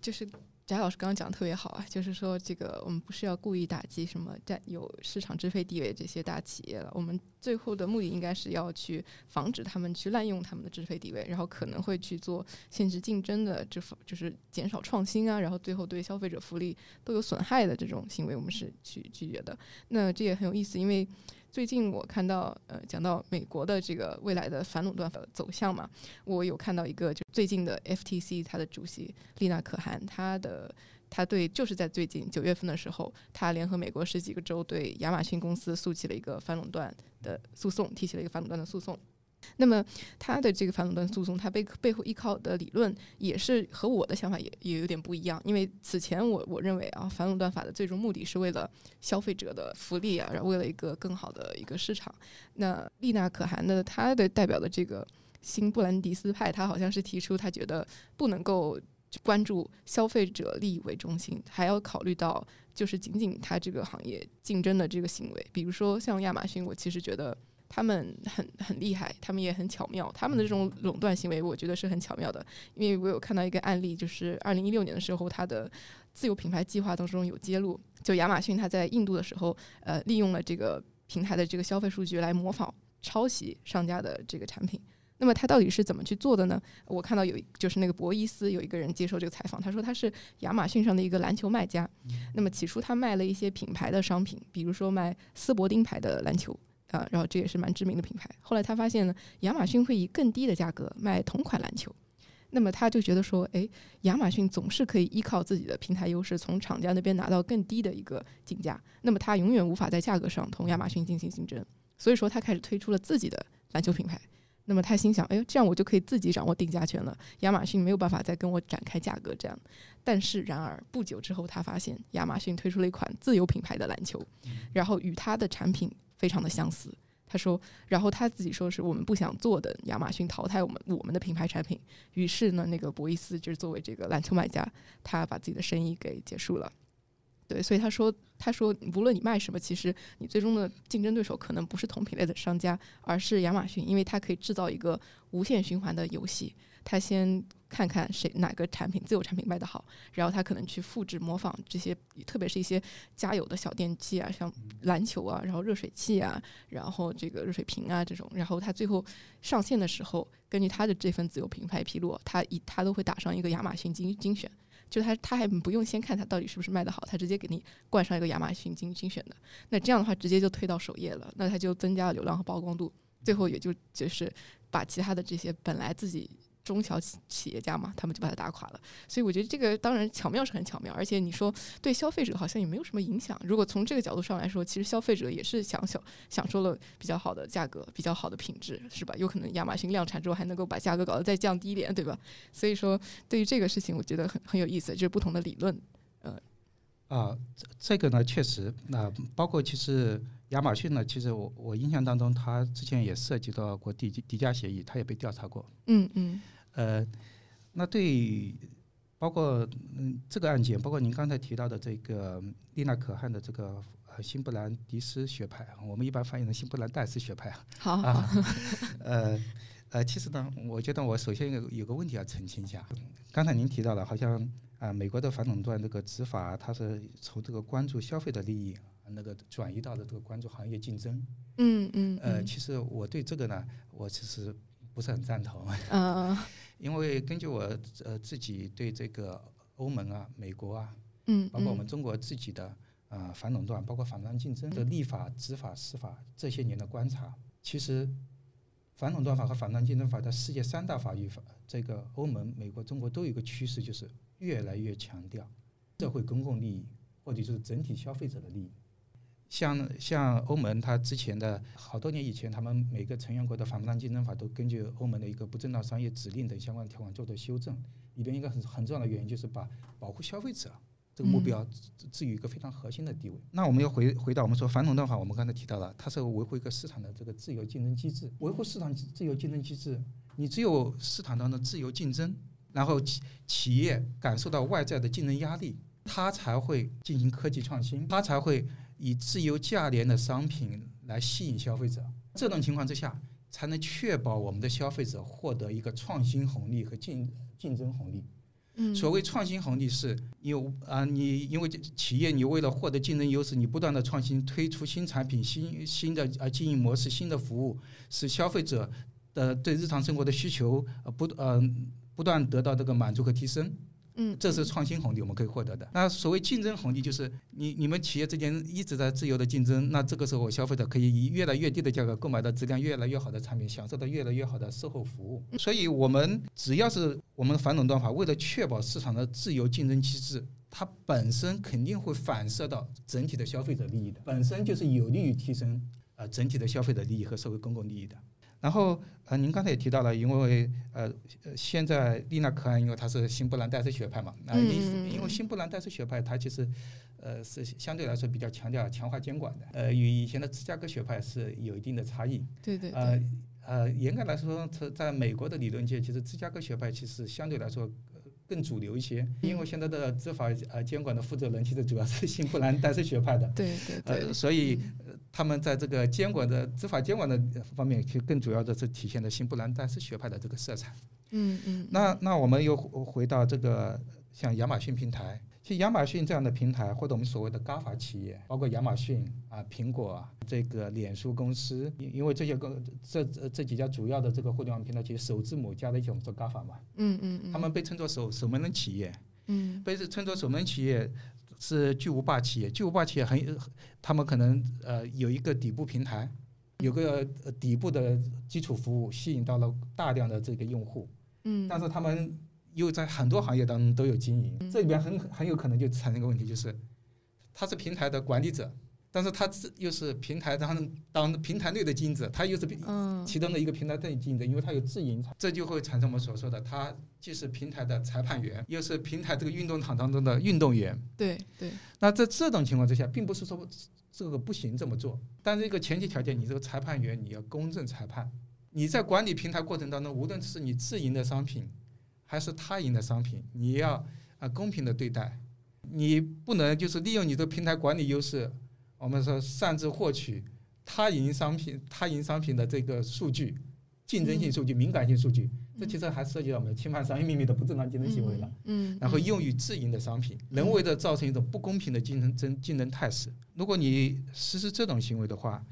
就是翟老师刚刚讲的特别好啊，就是说这个我们不是要故意打击什么占有市场支配地位这些大企业了，我们最后的目的应该是要去防止他们去滥用他们的支配地位，然后可能会去做限制竞争的这就是减少创新啊，然后最后对消费者福利都有损害的这种行为，我们是去拒绝的。那这也很有意思，因为。最近我看到，呃，讲到美国的这个未来的反垄断的走向嘛，我有看到一个，就最近的 FTC 它的主席丽娜可汗，她的她对就是在最近九月份的时候，她联合美国十几个州对亚马逊公司诉起了一个反垄断的诉讼，提起了一个反垄断的诉讼。那么他的这个反垄断诉讼，他背背后依靠的理论也是和我的想法也也有点不一样。因为此前我我认为啊，反垄断法的最终目的是为了消费者的福利啊，然后为了一个更好的一个市场。那丽娜可汗的他的代表的这个新布兰迪斯派，他好像是提出他觉得不能够关注消费者利益为中心，还要考虑到就是仅仅他这个行业竞争的这个行为。比如说像亚马逊，我其实觉得。他们很很厉害，他们也很巧妙。他们的这种垄断行为，我觉得是很巧妙的。因为我有看到一个案例，就是二零一六年的时候，它的自有品牌计划当中有揭露，就亚马逊它在印度的时候，呃，利用了这个平台的这个消费数据来模仿抄袭商家的这个产品。那么他到底是怎么去做的呢？我看到有就是那个博伊斯有一个人接受这个采访，他说他是亚马逊上的一个篮球卖家。那么起初他卖了一些品牌的商品，比如说卖斯伯丁牌的篮球。啊，然后这也是蛮知名的品牌。后来他发现呢，亚马逊会以更低的价格卖同款篮球，那么他就觉得说，哎，亚马逊总是可以依靠自己的平台优势，从厂家那边拿到更低的一个竞价，那么他永远无法在价格上同亚马逊进行竞争。所以说，他开始推出了自己的篮球品牌。那么他心想，哎，这样我就可以自己掌握定价权了，亚马逊没有办法再跟我展开价格这样。但是，然而不久之后，他发现亚马逊推出了一款自有品牌的篮球，然后与他的产品。非常的相似，他说，然后他自己说是我们不想做的，亚马逊淘汰我们我们的品牌产品，于是呢，那个博伊斯就是作为这个篮球买家，他把自己的生意给结束了。对，所以他说，他说无论你卖什么，其实你最终的竞争对手可能不是同品类的商家，而是亚马逊，因为它可以制造一个无限循环的游戏。他先看看谁哪个产品自有产品卖得好，然后他可能去复制模仿这些，特别是一些家有的小电器啊，像篮球啊，然后热水器啊，然后这个热水瓶啊这种，然后他最后上线的时候，根据他的这份自有品牌披露，他一他都会打上一个亚马逊精精选，就他他还不用先看他到底是不是卖得好，他直接给你冠上一个亚马逊精精选的，那这样的话直接就推到首页了，那他就增加了流量和曝光度，最后也就就是把其他的这些本来自己。中小企企业家嘛，他们就把它打垮了。所以我觉得这个当然巧妙是很巧妙，而且你说对消费者好像也没有什么影响。如果从这个角度上来说，其实消费者也是享受享受了比较好的价格、比较好的品质，是吧？有可能亚马逊量产之后还能够把价格搞得再降低一点，对吧？所以说对于这个事情，我觉得很很有意思，就是不同的理论。呃，啊，这个呢，确实，那包括其实亚马逊呢，其实我我印象当中，它之前也涉及到过低低价协议，它也被调查过。嗯嗯。呃，那对，包括嗯这个案件，包括您刚才提到的这个丽娜可汗的这个呃新布兰迪斯学派，我们一般翻译成新布兰戴斯学派。[laughs] 好啊，呃呃，其实呢，我觉得我首先有有个问题要澄清一下。刚才您提到了，好像啊美国的反垄断这个执法，它是从这个关注消费的利益，那个转移到了这个关注行业竞争。嗯嗯。呃，其实我对这个呢，我其实不是很赞同。嗯。[laughs] 因为根据我呃自己对这个欧盟啊、美国啊，嗯，包括我们中国自己的啊反垄断、包括反垄竞争的立法、执法、司法这些年的观察，其实反垄断法和反垄竞争法在世界三大法律法，这个欧盟、美国、中国都有一个趋势，就是越来越强调社会公共利益或者就是整体消费者的利益。像像欧盟，它之前的好多年以前，他们每个成员国的反垄断竞争法都根据欧盟的一个不正当商业指令等相关条款做的修正。里边一个很很重要的原因就是把保护消费者这个目标置于一个非常核心的地位。那我们要回回到我们说反垄断法，我们刚才提到了，它是维护一个市场的这个自由竞争机制。维护市场自由竞争机制，你只有市场当中自由竞争，然后企企业感受到外在的竞争压力，它才会进行科技创新，它才会。以自由价廉的商品来吸引消费者，这种情况之下，才能确保我们的消费者获得一个创新红利和竞竞争红利。嗯所谓创新红利是有啊，你因为企业你为了获得竞争优势，你不断的创新，推出新产品、新新的啊经营模式、新的服务，使消费者的对日常生活的需求呃不呃不断得到这个满足和提升。嗯，这是创新红利，我们可以获得的。那所谓竞争红利，就是你你们企业之间一直在自由的竞争，那这个时候消费者可以以越来越低的价格购买到质量越来越好的产品，享受到越来越好的售后服务。所以，我们只要是我们的反垄断法，为了确保市场的自由竞争机制，它本身肯定会反射到整体的消费者利益的，本身就是有利于提升呃整体的消费者利益和社会公共利益的。然后呃，您刚才也提到了，因为呃呃，现在丽娜可汗，因为他是新布兰戴斯学派嘛，啊、嗯因因为新布兰戴斯学派它其实呃是相对来说比较强调强化监管的，呃，与以前的芝加哥学派是有一定的差异。对对呃对，呃，严格来说，在在美国的理论界，其实芝加哥学派其实相对来说呃更主流一些，因为现在的执法呃监管的负责人其实主要是新布兰戴斯学派的。对对呃，对，所以呃他们在这个监管的执法监管的方面，其实更主要的是体现了新布兰代斯学派的这个色彩。嗯嗯，那那我们又回回到这个像亚马逊平台，其实亚马逊这样的平台，或者我们所谓的 GAFA 企业，包括亚马逊啊、苹果啊、这个脸书公司，因因为这些公这这这几家主要的这个互联网平台，其实首字母加在一起，我们说 GAFA 嘛，嗯嗯嗯，他们被称作守守门人企业。嗯被称作守门企业是巨无霸企业，巨无霸企业很，他们可能呃有一个底部平台，有个呃底部的基础服务，吸引到了大量的这个用户，嗯，但是他们又在很多行业当中都有经营，嗯这里边很很有可能就产生一个问题，就是他是平台的管理者，但是他自又是平台当当平台内的经营者，他又是嗯其中的一个平台内经营者，因为它有自营，这就会产生我们所说的，它既是平台的裁判员，又是平台这个运动场当中的运动员。对对，那在这种情况之下，并不是说这个不行这么做，但是一个前提条件，你这个裁判员你要公正裁判。你在管理平台过程当中，无论是你自营的商品，还是他营的商品，你要啊公平的对待，你不能就是利用你的平台管理优势，我们说擅自获取他营商品、他营商品的这个数据、竞争性数据、敏感性数据，这其实还涉及到我们侵犯商业秘密的不正当竞争行为了。嗯，然后用于自营的商品，人为的造成一种不公平的竞争争竞争态势。如果你实施这种行为的话，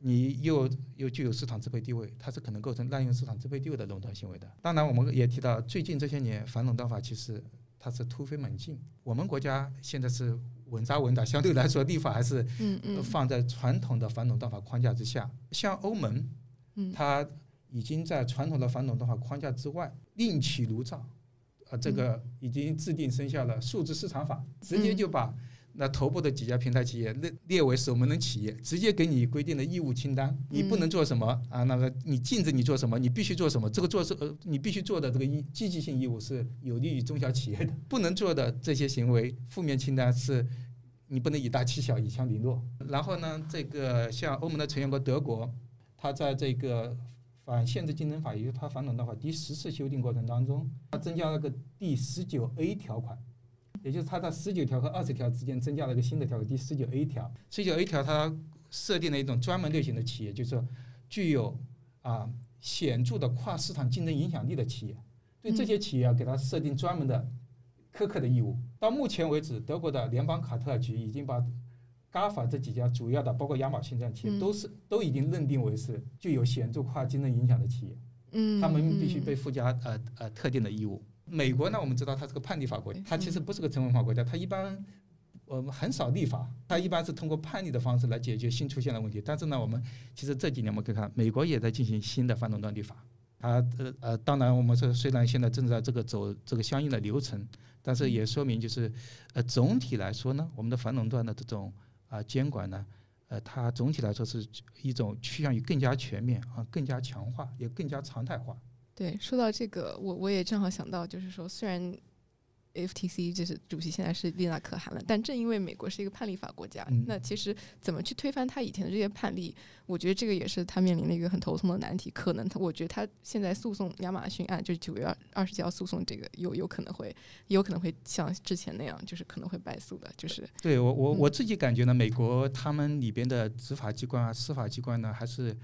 你又又具有市场支配地位，它是可能构成滥用市场支配地位的垄断行为的。当然，我们也提到最近这些年反垄断法其实它是突飞猛进，我们国家现在是稳扎稳打，相对来说立法还是放在传统的反垄断法框架之下。像欧盟，嗯。它已经在传统的反垄断法框架之外另起炉灶，啊，这个已经制定生效了数字市场法，直接就把那头部的几家平台企业列列为守门人企业，直接给你规定的义务清单，你不能做什么啊？那个你禁止你做什么，你必须做什么？这个做是呃，你必须做的这个义积极性义务是有利于中小企业的，[laughs] 不能做的这些行为负面清单是。你不能以大欺小，以强凌弱。然后呢，这个像欧盟的成员国德国，它在这个反限制竞争法，也就是它反垄断法第十次修订过程当中，它增加了个第十九 A 条款，也就是它在十九条和二十条之间增加了一个新的条款，第十九 A 条。十九 A 条它设定了一种专门类型的企业，就是说具有啊显著的跨市场竞争影响力的企业，对这些企业啊给它设定专门的苛刻的义务。到目前为止，德国的联邦卡特尔局已经把 GAFA 这几家主要的，包括亚马逊这样企业，嗯都是都已经认定为是具有显著跨竞争影响的企业，嗯，他们必须嗯被附加呃呃特定的义务。美国呢，我们知道它是个判例法国家，它其实不是个成文法国家，它一般我们很少立法，它一般是通过判例的方式来解决新出现的问题。但是呢，我们其实这几年我们可以看，美国也在进行新的反垄断立法。它呃呃，当然我们说虽然现在正在这个走这个相应的流程，但是也说明就是呃总体来说呢，我们的反垄断的这种啊、监管呢，呃，它总体来说是一种趋向于更加全面啊、更加强化，也更加常态化。对，说到这个，我我也正好想到，就是说，虽然 FTC 就是主席现在是丽娜可汗了，但正因为美国是一个判例法国家，嗯那其实怎么去推翻他以前的这些判例，我觉得这个也是他面临的一个很头痛的难题。可能他，我觉得他现在诉讼亚马逊案，就是九月二十号诉讼这个，有有可能会，有可能会像之前那样，就是可能会败诉的，就是对我我嗯我自己感觉呢，美国他们里边的执法机关啊、司法机关呢，还是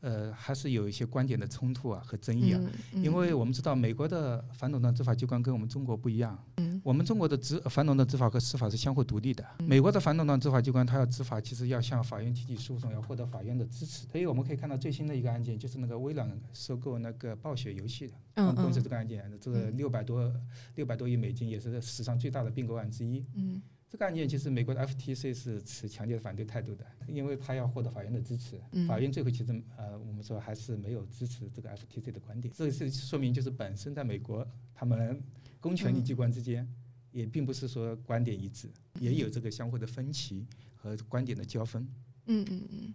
呃，还是有一些观点的冲突啊和争议啊。嗯，因为我们知道美国的反垄断执法机关跟我们中国不一样，嗯我们中国的执反垄断执法和司法是相互独立的。美国的反垄断执法机关，它要执法，其实要向法院提起诉讼，要获得法院的支持。所以我们可以看到最新的一个案件，就是那个微软收购那个暴雪游戏的嗯公司嗯这个案件，这个六百多六百多亿美金，也是史上最大的并购案之一。嗯这个案件其实美国的 FTC 是持强烈反对态度的，因为他要获得法院的支持。嗯法院最后其实呃，我们说还是没有支持这个 FTC 的观点，这是说明就是本身在美国，他们公权力机关之间也并不是说观点一致，也有这个相互的分歧和观点的交锋。嗯嗯嗯。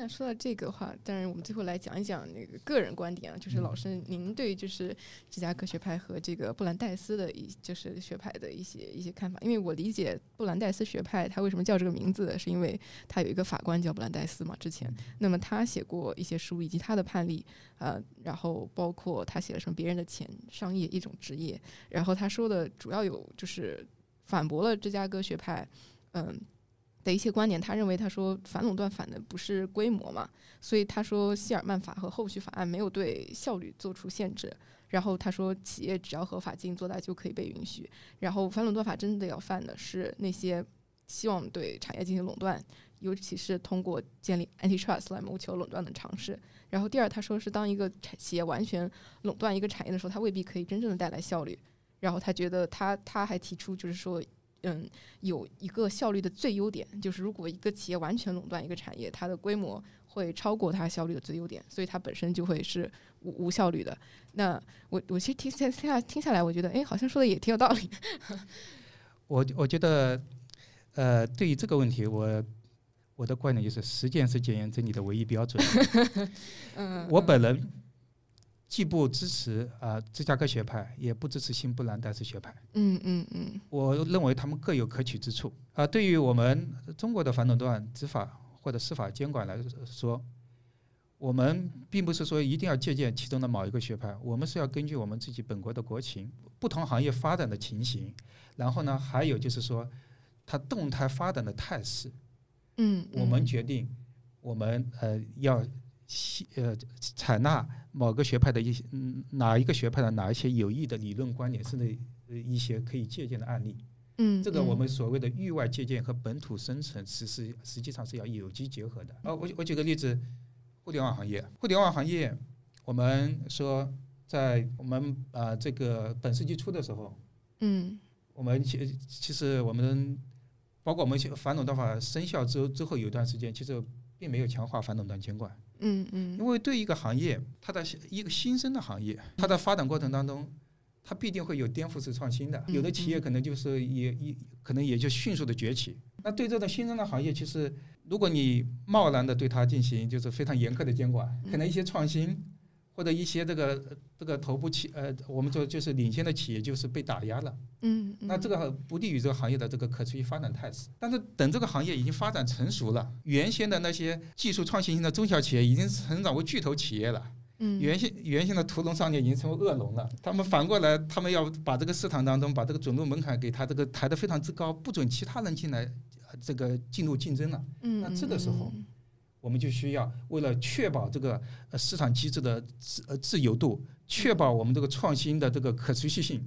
那说到这个话，当然我们最后来讲一讲那个个人观点啊，就是老师您对就是芝加哥学派和这个布兰代斯的一就是学派的一些一些看法。因为我理解布兰代斯学派他为什么叫这个名字，是因为他有一个法官叫布兰代斯嘛，之前，那么他写过一些书以及他的判例，呃，然后包括他写了什么别人的钱、商业一种职业，然后他说的主要有就是反驳了芝加哥学派，嗯。的一些观点，他认为他说反垄断反的不是规模嘛，所以他说希尔曼法和后续法案没有对效率做出限制。然后他说企业只要合法经营做大就可以被允许。然后反垄断法真的要犯的是那些希望对产业进行垄断，尤其是通过建立 antitrust 来谋求垄断的尝试。然后第二，他说是当一个企业完全垄断一个产业的时候，它未必可以真正的带来效率。然后他觉得他他还提出就是说。嗯，有一个效率的最优点，就是如果一个企业完全垄断一个产业，它的规模会超过它效率的最优点，所以它本身就会是无无效率的。那我我其实听下听下听下来，我觉得哎，好像说的也挺有道理。[laughs] 我我觉得，呃，对于这个问题，我我的观点就是，实践是检验真理的唯一标准。[laughs] 嗯，我本人既不支持啊、芝加哥学派，也不支持新布兰代斯学派。嗯嗯嗯我认为他们各有可取之处啊、对于我们中国的反垄断执法或者司法监管来说，我们并不是说一定要借鉴其中的某一个学派，我们是要根据我们自己本国的国情、不同行业发展的情形，然后呢，还有就是说它动态发展的态势，嗯，我们决定我们呃要吸呃采纳某个学派的一些嗯哪一个学派的哪一些有益的理论观点，甚至呃一些可以借鉴的案例。嗯，这个我们所谓的域外借鉴和本土生成，实是实际上是要有机结合的。呃，我我举个例子，互联网行业，互联网行业，我们说在我们啊、这个本世纪初的时候，嗯我们其其实我们包括我们反垄断法生效之后之后有一段时间，其实并没有强化反垄断监管，嗯嗯因为对一个行业，它的一个新生的行业，它的发展过程当中。它必定会有颠覆式创新的，有的企业可能就是也也可能也就迅速的崛起。那对这种新生的行业，其实如果你贸然的对它进行就是非常严苛的监管，可能一些创新或者一些这个这个头部企呃，我们说就是领先的企业就是被打压了。嗯，那这个不利于这个行业的这个可持续发展态势。但是等这个行业已经发展成熟了，原先的那些技术创新型的中小企业已经成长为巨头企业了。嗯原先原先的屠龙少年已经成为恶龙了，他们反过来，他们要把这个市场当中把这个准入门槛给他这个抬得非常之高，不准其他人进来，呃这个进入竞争了。嗯，那这个时候我们就需要为了确保这个呃市场机制的自呃自由度，确保我们这个创新的这个可持续性，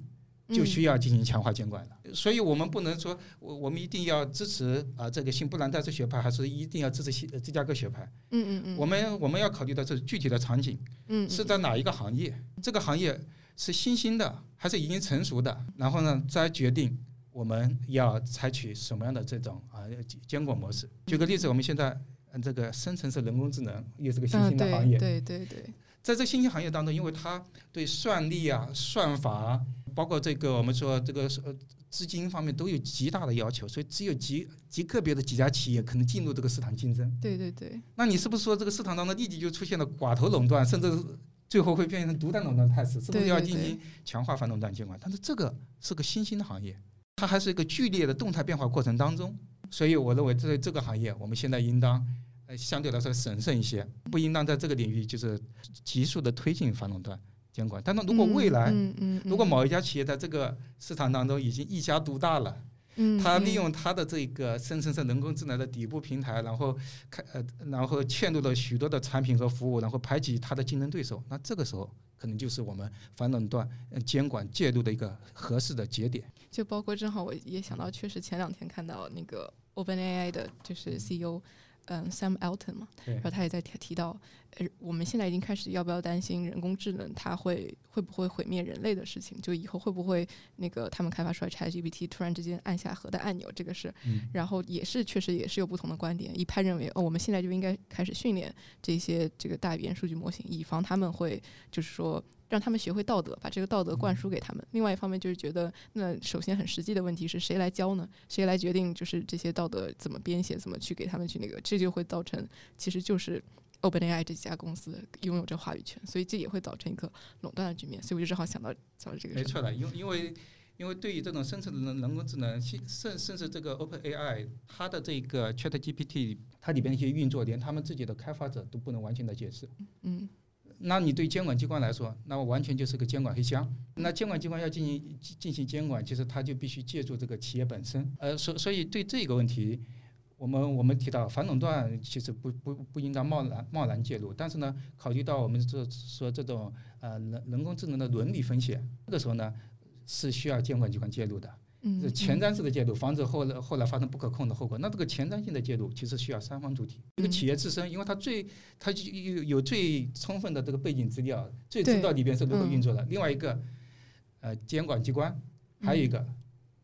就需要进行强化监管了。所以我们不能说我我们一定要支持啊、这个新布兰代斯学派，还是一定要支持新呃芝加哥学派。嗯嗯嗯，我们我们要考虑到这具体的场景。嗯是在哪一个行业？这个行业是新兴的还是已经成熟的？然后呢，再决定我们要采取什么样的这种啊监管模式。举个例子，我们现在嗯这个深层次人工智能又是个新兴的行业，嗯对对对，在这新兴行业当中，因为它对算力啊、算法啊，包括这个我们说这个呃资金方面都有极大的要求，所以只有极极个别的几家企业可能进入这个市场竞争。对对对，那你是不是说这个市场当中立即就出现了寡头垄断，甚至最后会变成独占垄断态势？是不是要进行强化反垄断监管？但是这个是个新兴的行业，它还是一个剧烈的动态变化过程当中，所以我认为在这个行业我们现在应当呃相对来说审慎一些，不应当在这个领域就是急速的推进反垄断监管。但是如果未来，如果某一家企业在这个市场当中已经一家独大了，嗯，他利用他的这个深层次人工智能的底部平台，然后开呃，然后嵌入了许多的产品和服务，然后排挤他的竞争对手。那这个时候可能就是我们反垄断监管介入的一个合适的节点。就包括正好我也想到，确实前两天看到那个 OpenAI 的就是 CEO。，Sam Altman 嘛，然后他也在提提到，呃，我们现在已经开始要不要担心人工智能它会会不会毁灭人类的事情？就以后会不会那个他们开发出来 ChatGPT 突然之间按下核弹按钮这个事？然后也是确实也是有不同的观点，一派认为哦，我们现在就应该开始训练这些这个大语言数据模型，以防他们会就是说。让他们学会道德，把这个道德灌输给他们。另外一方面就是觉得，那首先很实际的问题是谁来教呢？谁来决定就是这些道德怎么编写，怎么去给他们去那个？这就会造成，其实就是 OpenAI 这几家公司拥有这话语权，所以这也会造成一个垄断的局面。所以我就只好想到想到这个。没错的，因因为因为对于这种生成的人人工智能，甚甚至这个 OpenAI 它的这个 ChatGPT 它里边一些运作，连他们自己的开发者都不能完全的解释。嗯。那你对监管机关来说，那完全就是个监管黑箱。那监管机关要进行进行监管，其实它就必须借助这个企业本身。呃，所所以对这个问题，我们我们提到反垄断其实不不不应当贸然贸然介入。但是呢，考虑到我们这说这种呃人人工智能的伦理风险，这个时候呢是需要监管机关介入的。嗯，前瞻式的介入，防止后来后来发生不可控的后果。那这个前瞻性的介入，其实需要三方主体。一个企业自身，因为它最它有有最充分的这个背景资料，最知道里边是如何运作的。另外一个，呃，监管机关，还有一个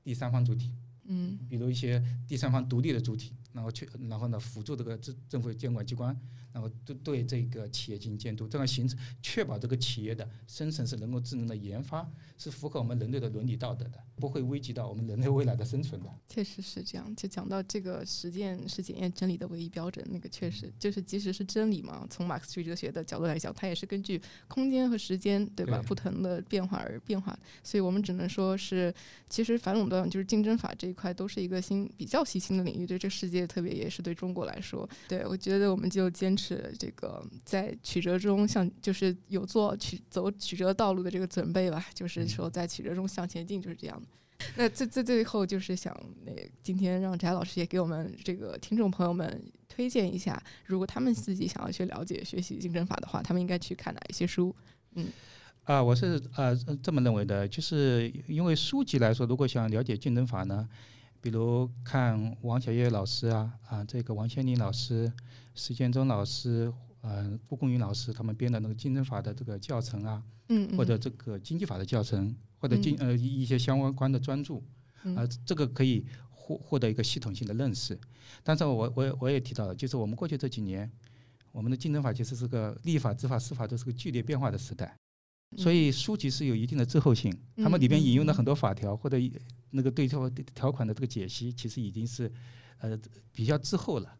第三方主体，嗯，比如一些第三方独立的主体，然后去然后呢辅助这个政政府监管机关。然后对对这个企业进行监督，这样形成确保这个企业的生成是人工智能的研发是符合我们人类的伦理道德的，不会危及到我们人类未来的生存的。确实是这样，就讲到这个实践是检验真理的唯一标准，那个确实就是即使是真理嘛，从马克思主义哲学的角度来讲，它也是根据空间和时间，对吧？不同的变化而变化。所以我们只能说是，其实反垄断就是竞争法这一块都是一个新比较新兴的领域，对这个世界特别也是对中国来说，对我觉得我们就坚持。是这个在曲折中向，就是有做曲走曲折道路的这个准备吧，就是说在曲折中向前进，就是这样的。那最最最后就是想，那今天让翟老师也给我们这个听众朋友们推荐一下，如果他们自己想要去了解学习竞争法的话，他们应该去看哪一些书？嗯，啊，我是呃这么认为的，就是因为书籍来说，如果想了解竞争法呢，比如看王小叶老师啊啊，这个王先林老师。石建忠老师，呃，顾公云老师他们编的那个竞争法的这个教程啊，嗯，或者这个经济法的教程，或者经呃一些相关的专著，啊，这个可以获获得一个系统性的认识。但是我我我也提到了，就是我们过去这几年，我们的竞争法其实是个立法、执法、司法都是个剧烈变化的时代，所以书籍是有一定的滞后性。他们里边引用的很多法条或者那个对条条款的这个解析，其实已经是呃比较滞后了。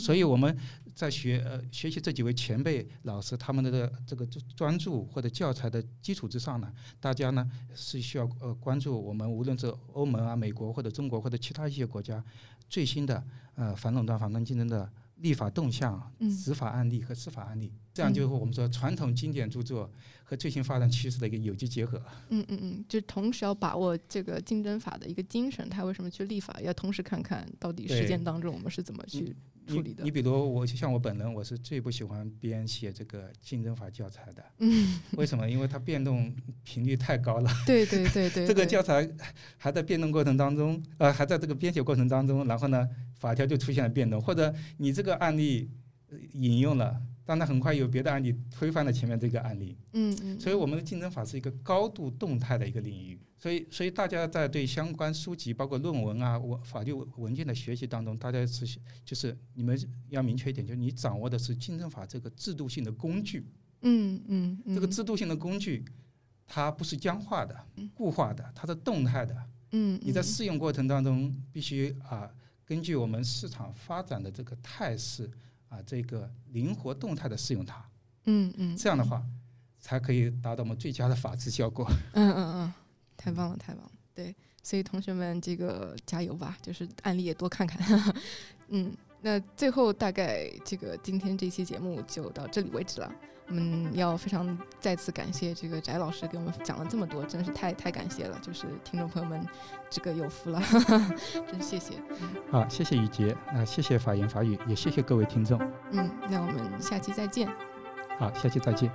所以我们在学呃学习这几位前辈老师他们的这个专注或者教材的基础之上呢，大家呢是需要呃关注我们无论是欧盟啊、美国或者中国或者其他一些国家最新的呃反垄断、反垄断竞争的立法动向、执法案例和司法案例，这样就是我们说传统经典著作和最新发展趋势的一个有机结合。嗯嗯嗯，就同时要把握这个竞争法的一个精神，它为什么去立法，要同时看看到底实践当中我们是怎么去。你你比如我像我本人，我是最不喜欢编写这个竞争法教材的。嗯。为什么？因为它变动频率太高了。对对对对。[laughs] 这个教材还在变动过程当中，呃，还在这个编写过程当中，然后呢，法条就出现了变动，或者你这个案例引用了，但它很快有别的案例推翻了前面这个案例。嗯嗯。所以我们的竞争法是一个高度动态的一个领域。所以，所以大家在对相关书籍，包括论文啊、文法律文件的学习当中，大家是就是你们要明确一点，就是你掌握的是竞争法这个制度性的工具。嗯嗯。这个制度性的工具，它不是僵化的、固化的，它是动态的。嗯。你在适用过程当中，必须啊，根据我们市场发展的这个态势啊，这个灵活动态的适用它。嗯嗯。这样的话，才可以达到我们最佳的法治效果。嗯嗯嗯。太棒了，太棒了！对，所以同学们，这个加油吧，就是案例也多看看。嗯，那最后大概这个今天这期节目就到这里为止了。我们要非常再次感谢这个翟老师给我们讲了这么多，真的是太太感谢了。就是听众朋友们，这个有福了，[laughs] 真谢谢。好，谢谢雨杰，那谢谢法言法语，也谢谢各位听众。嗯，那我们下期再见。好，下期再见。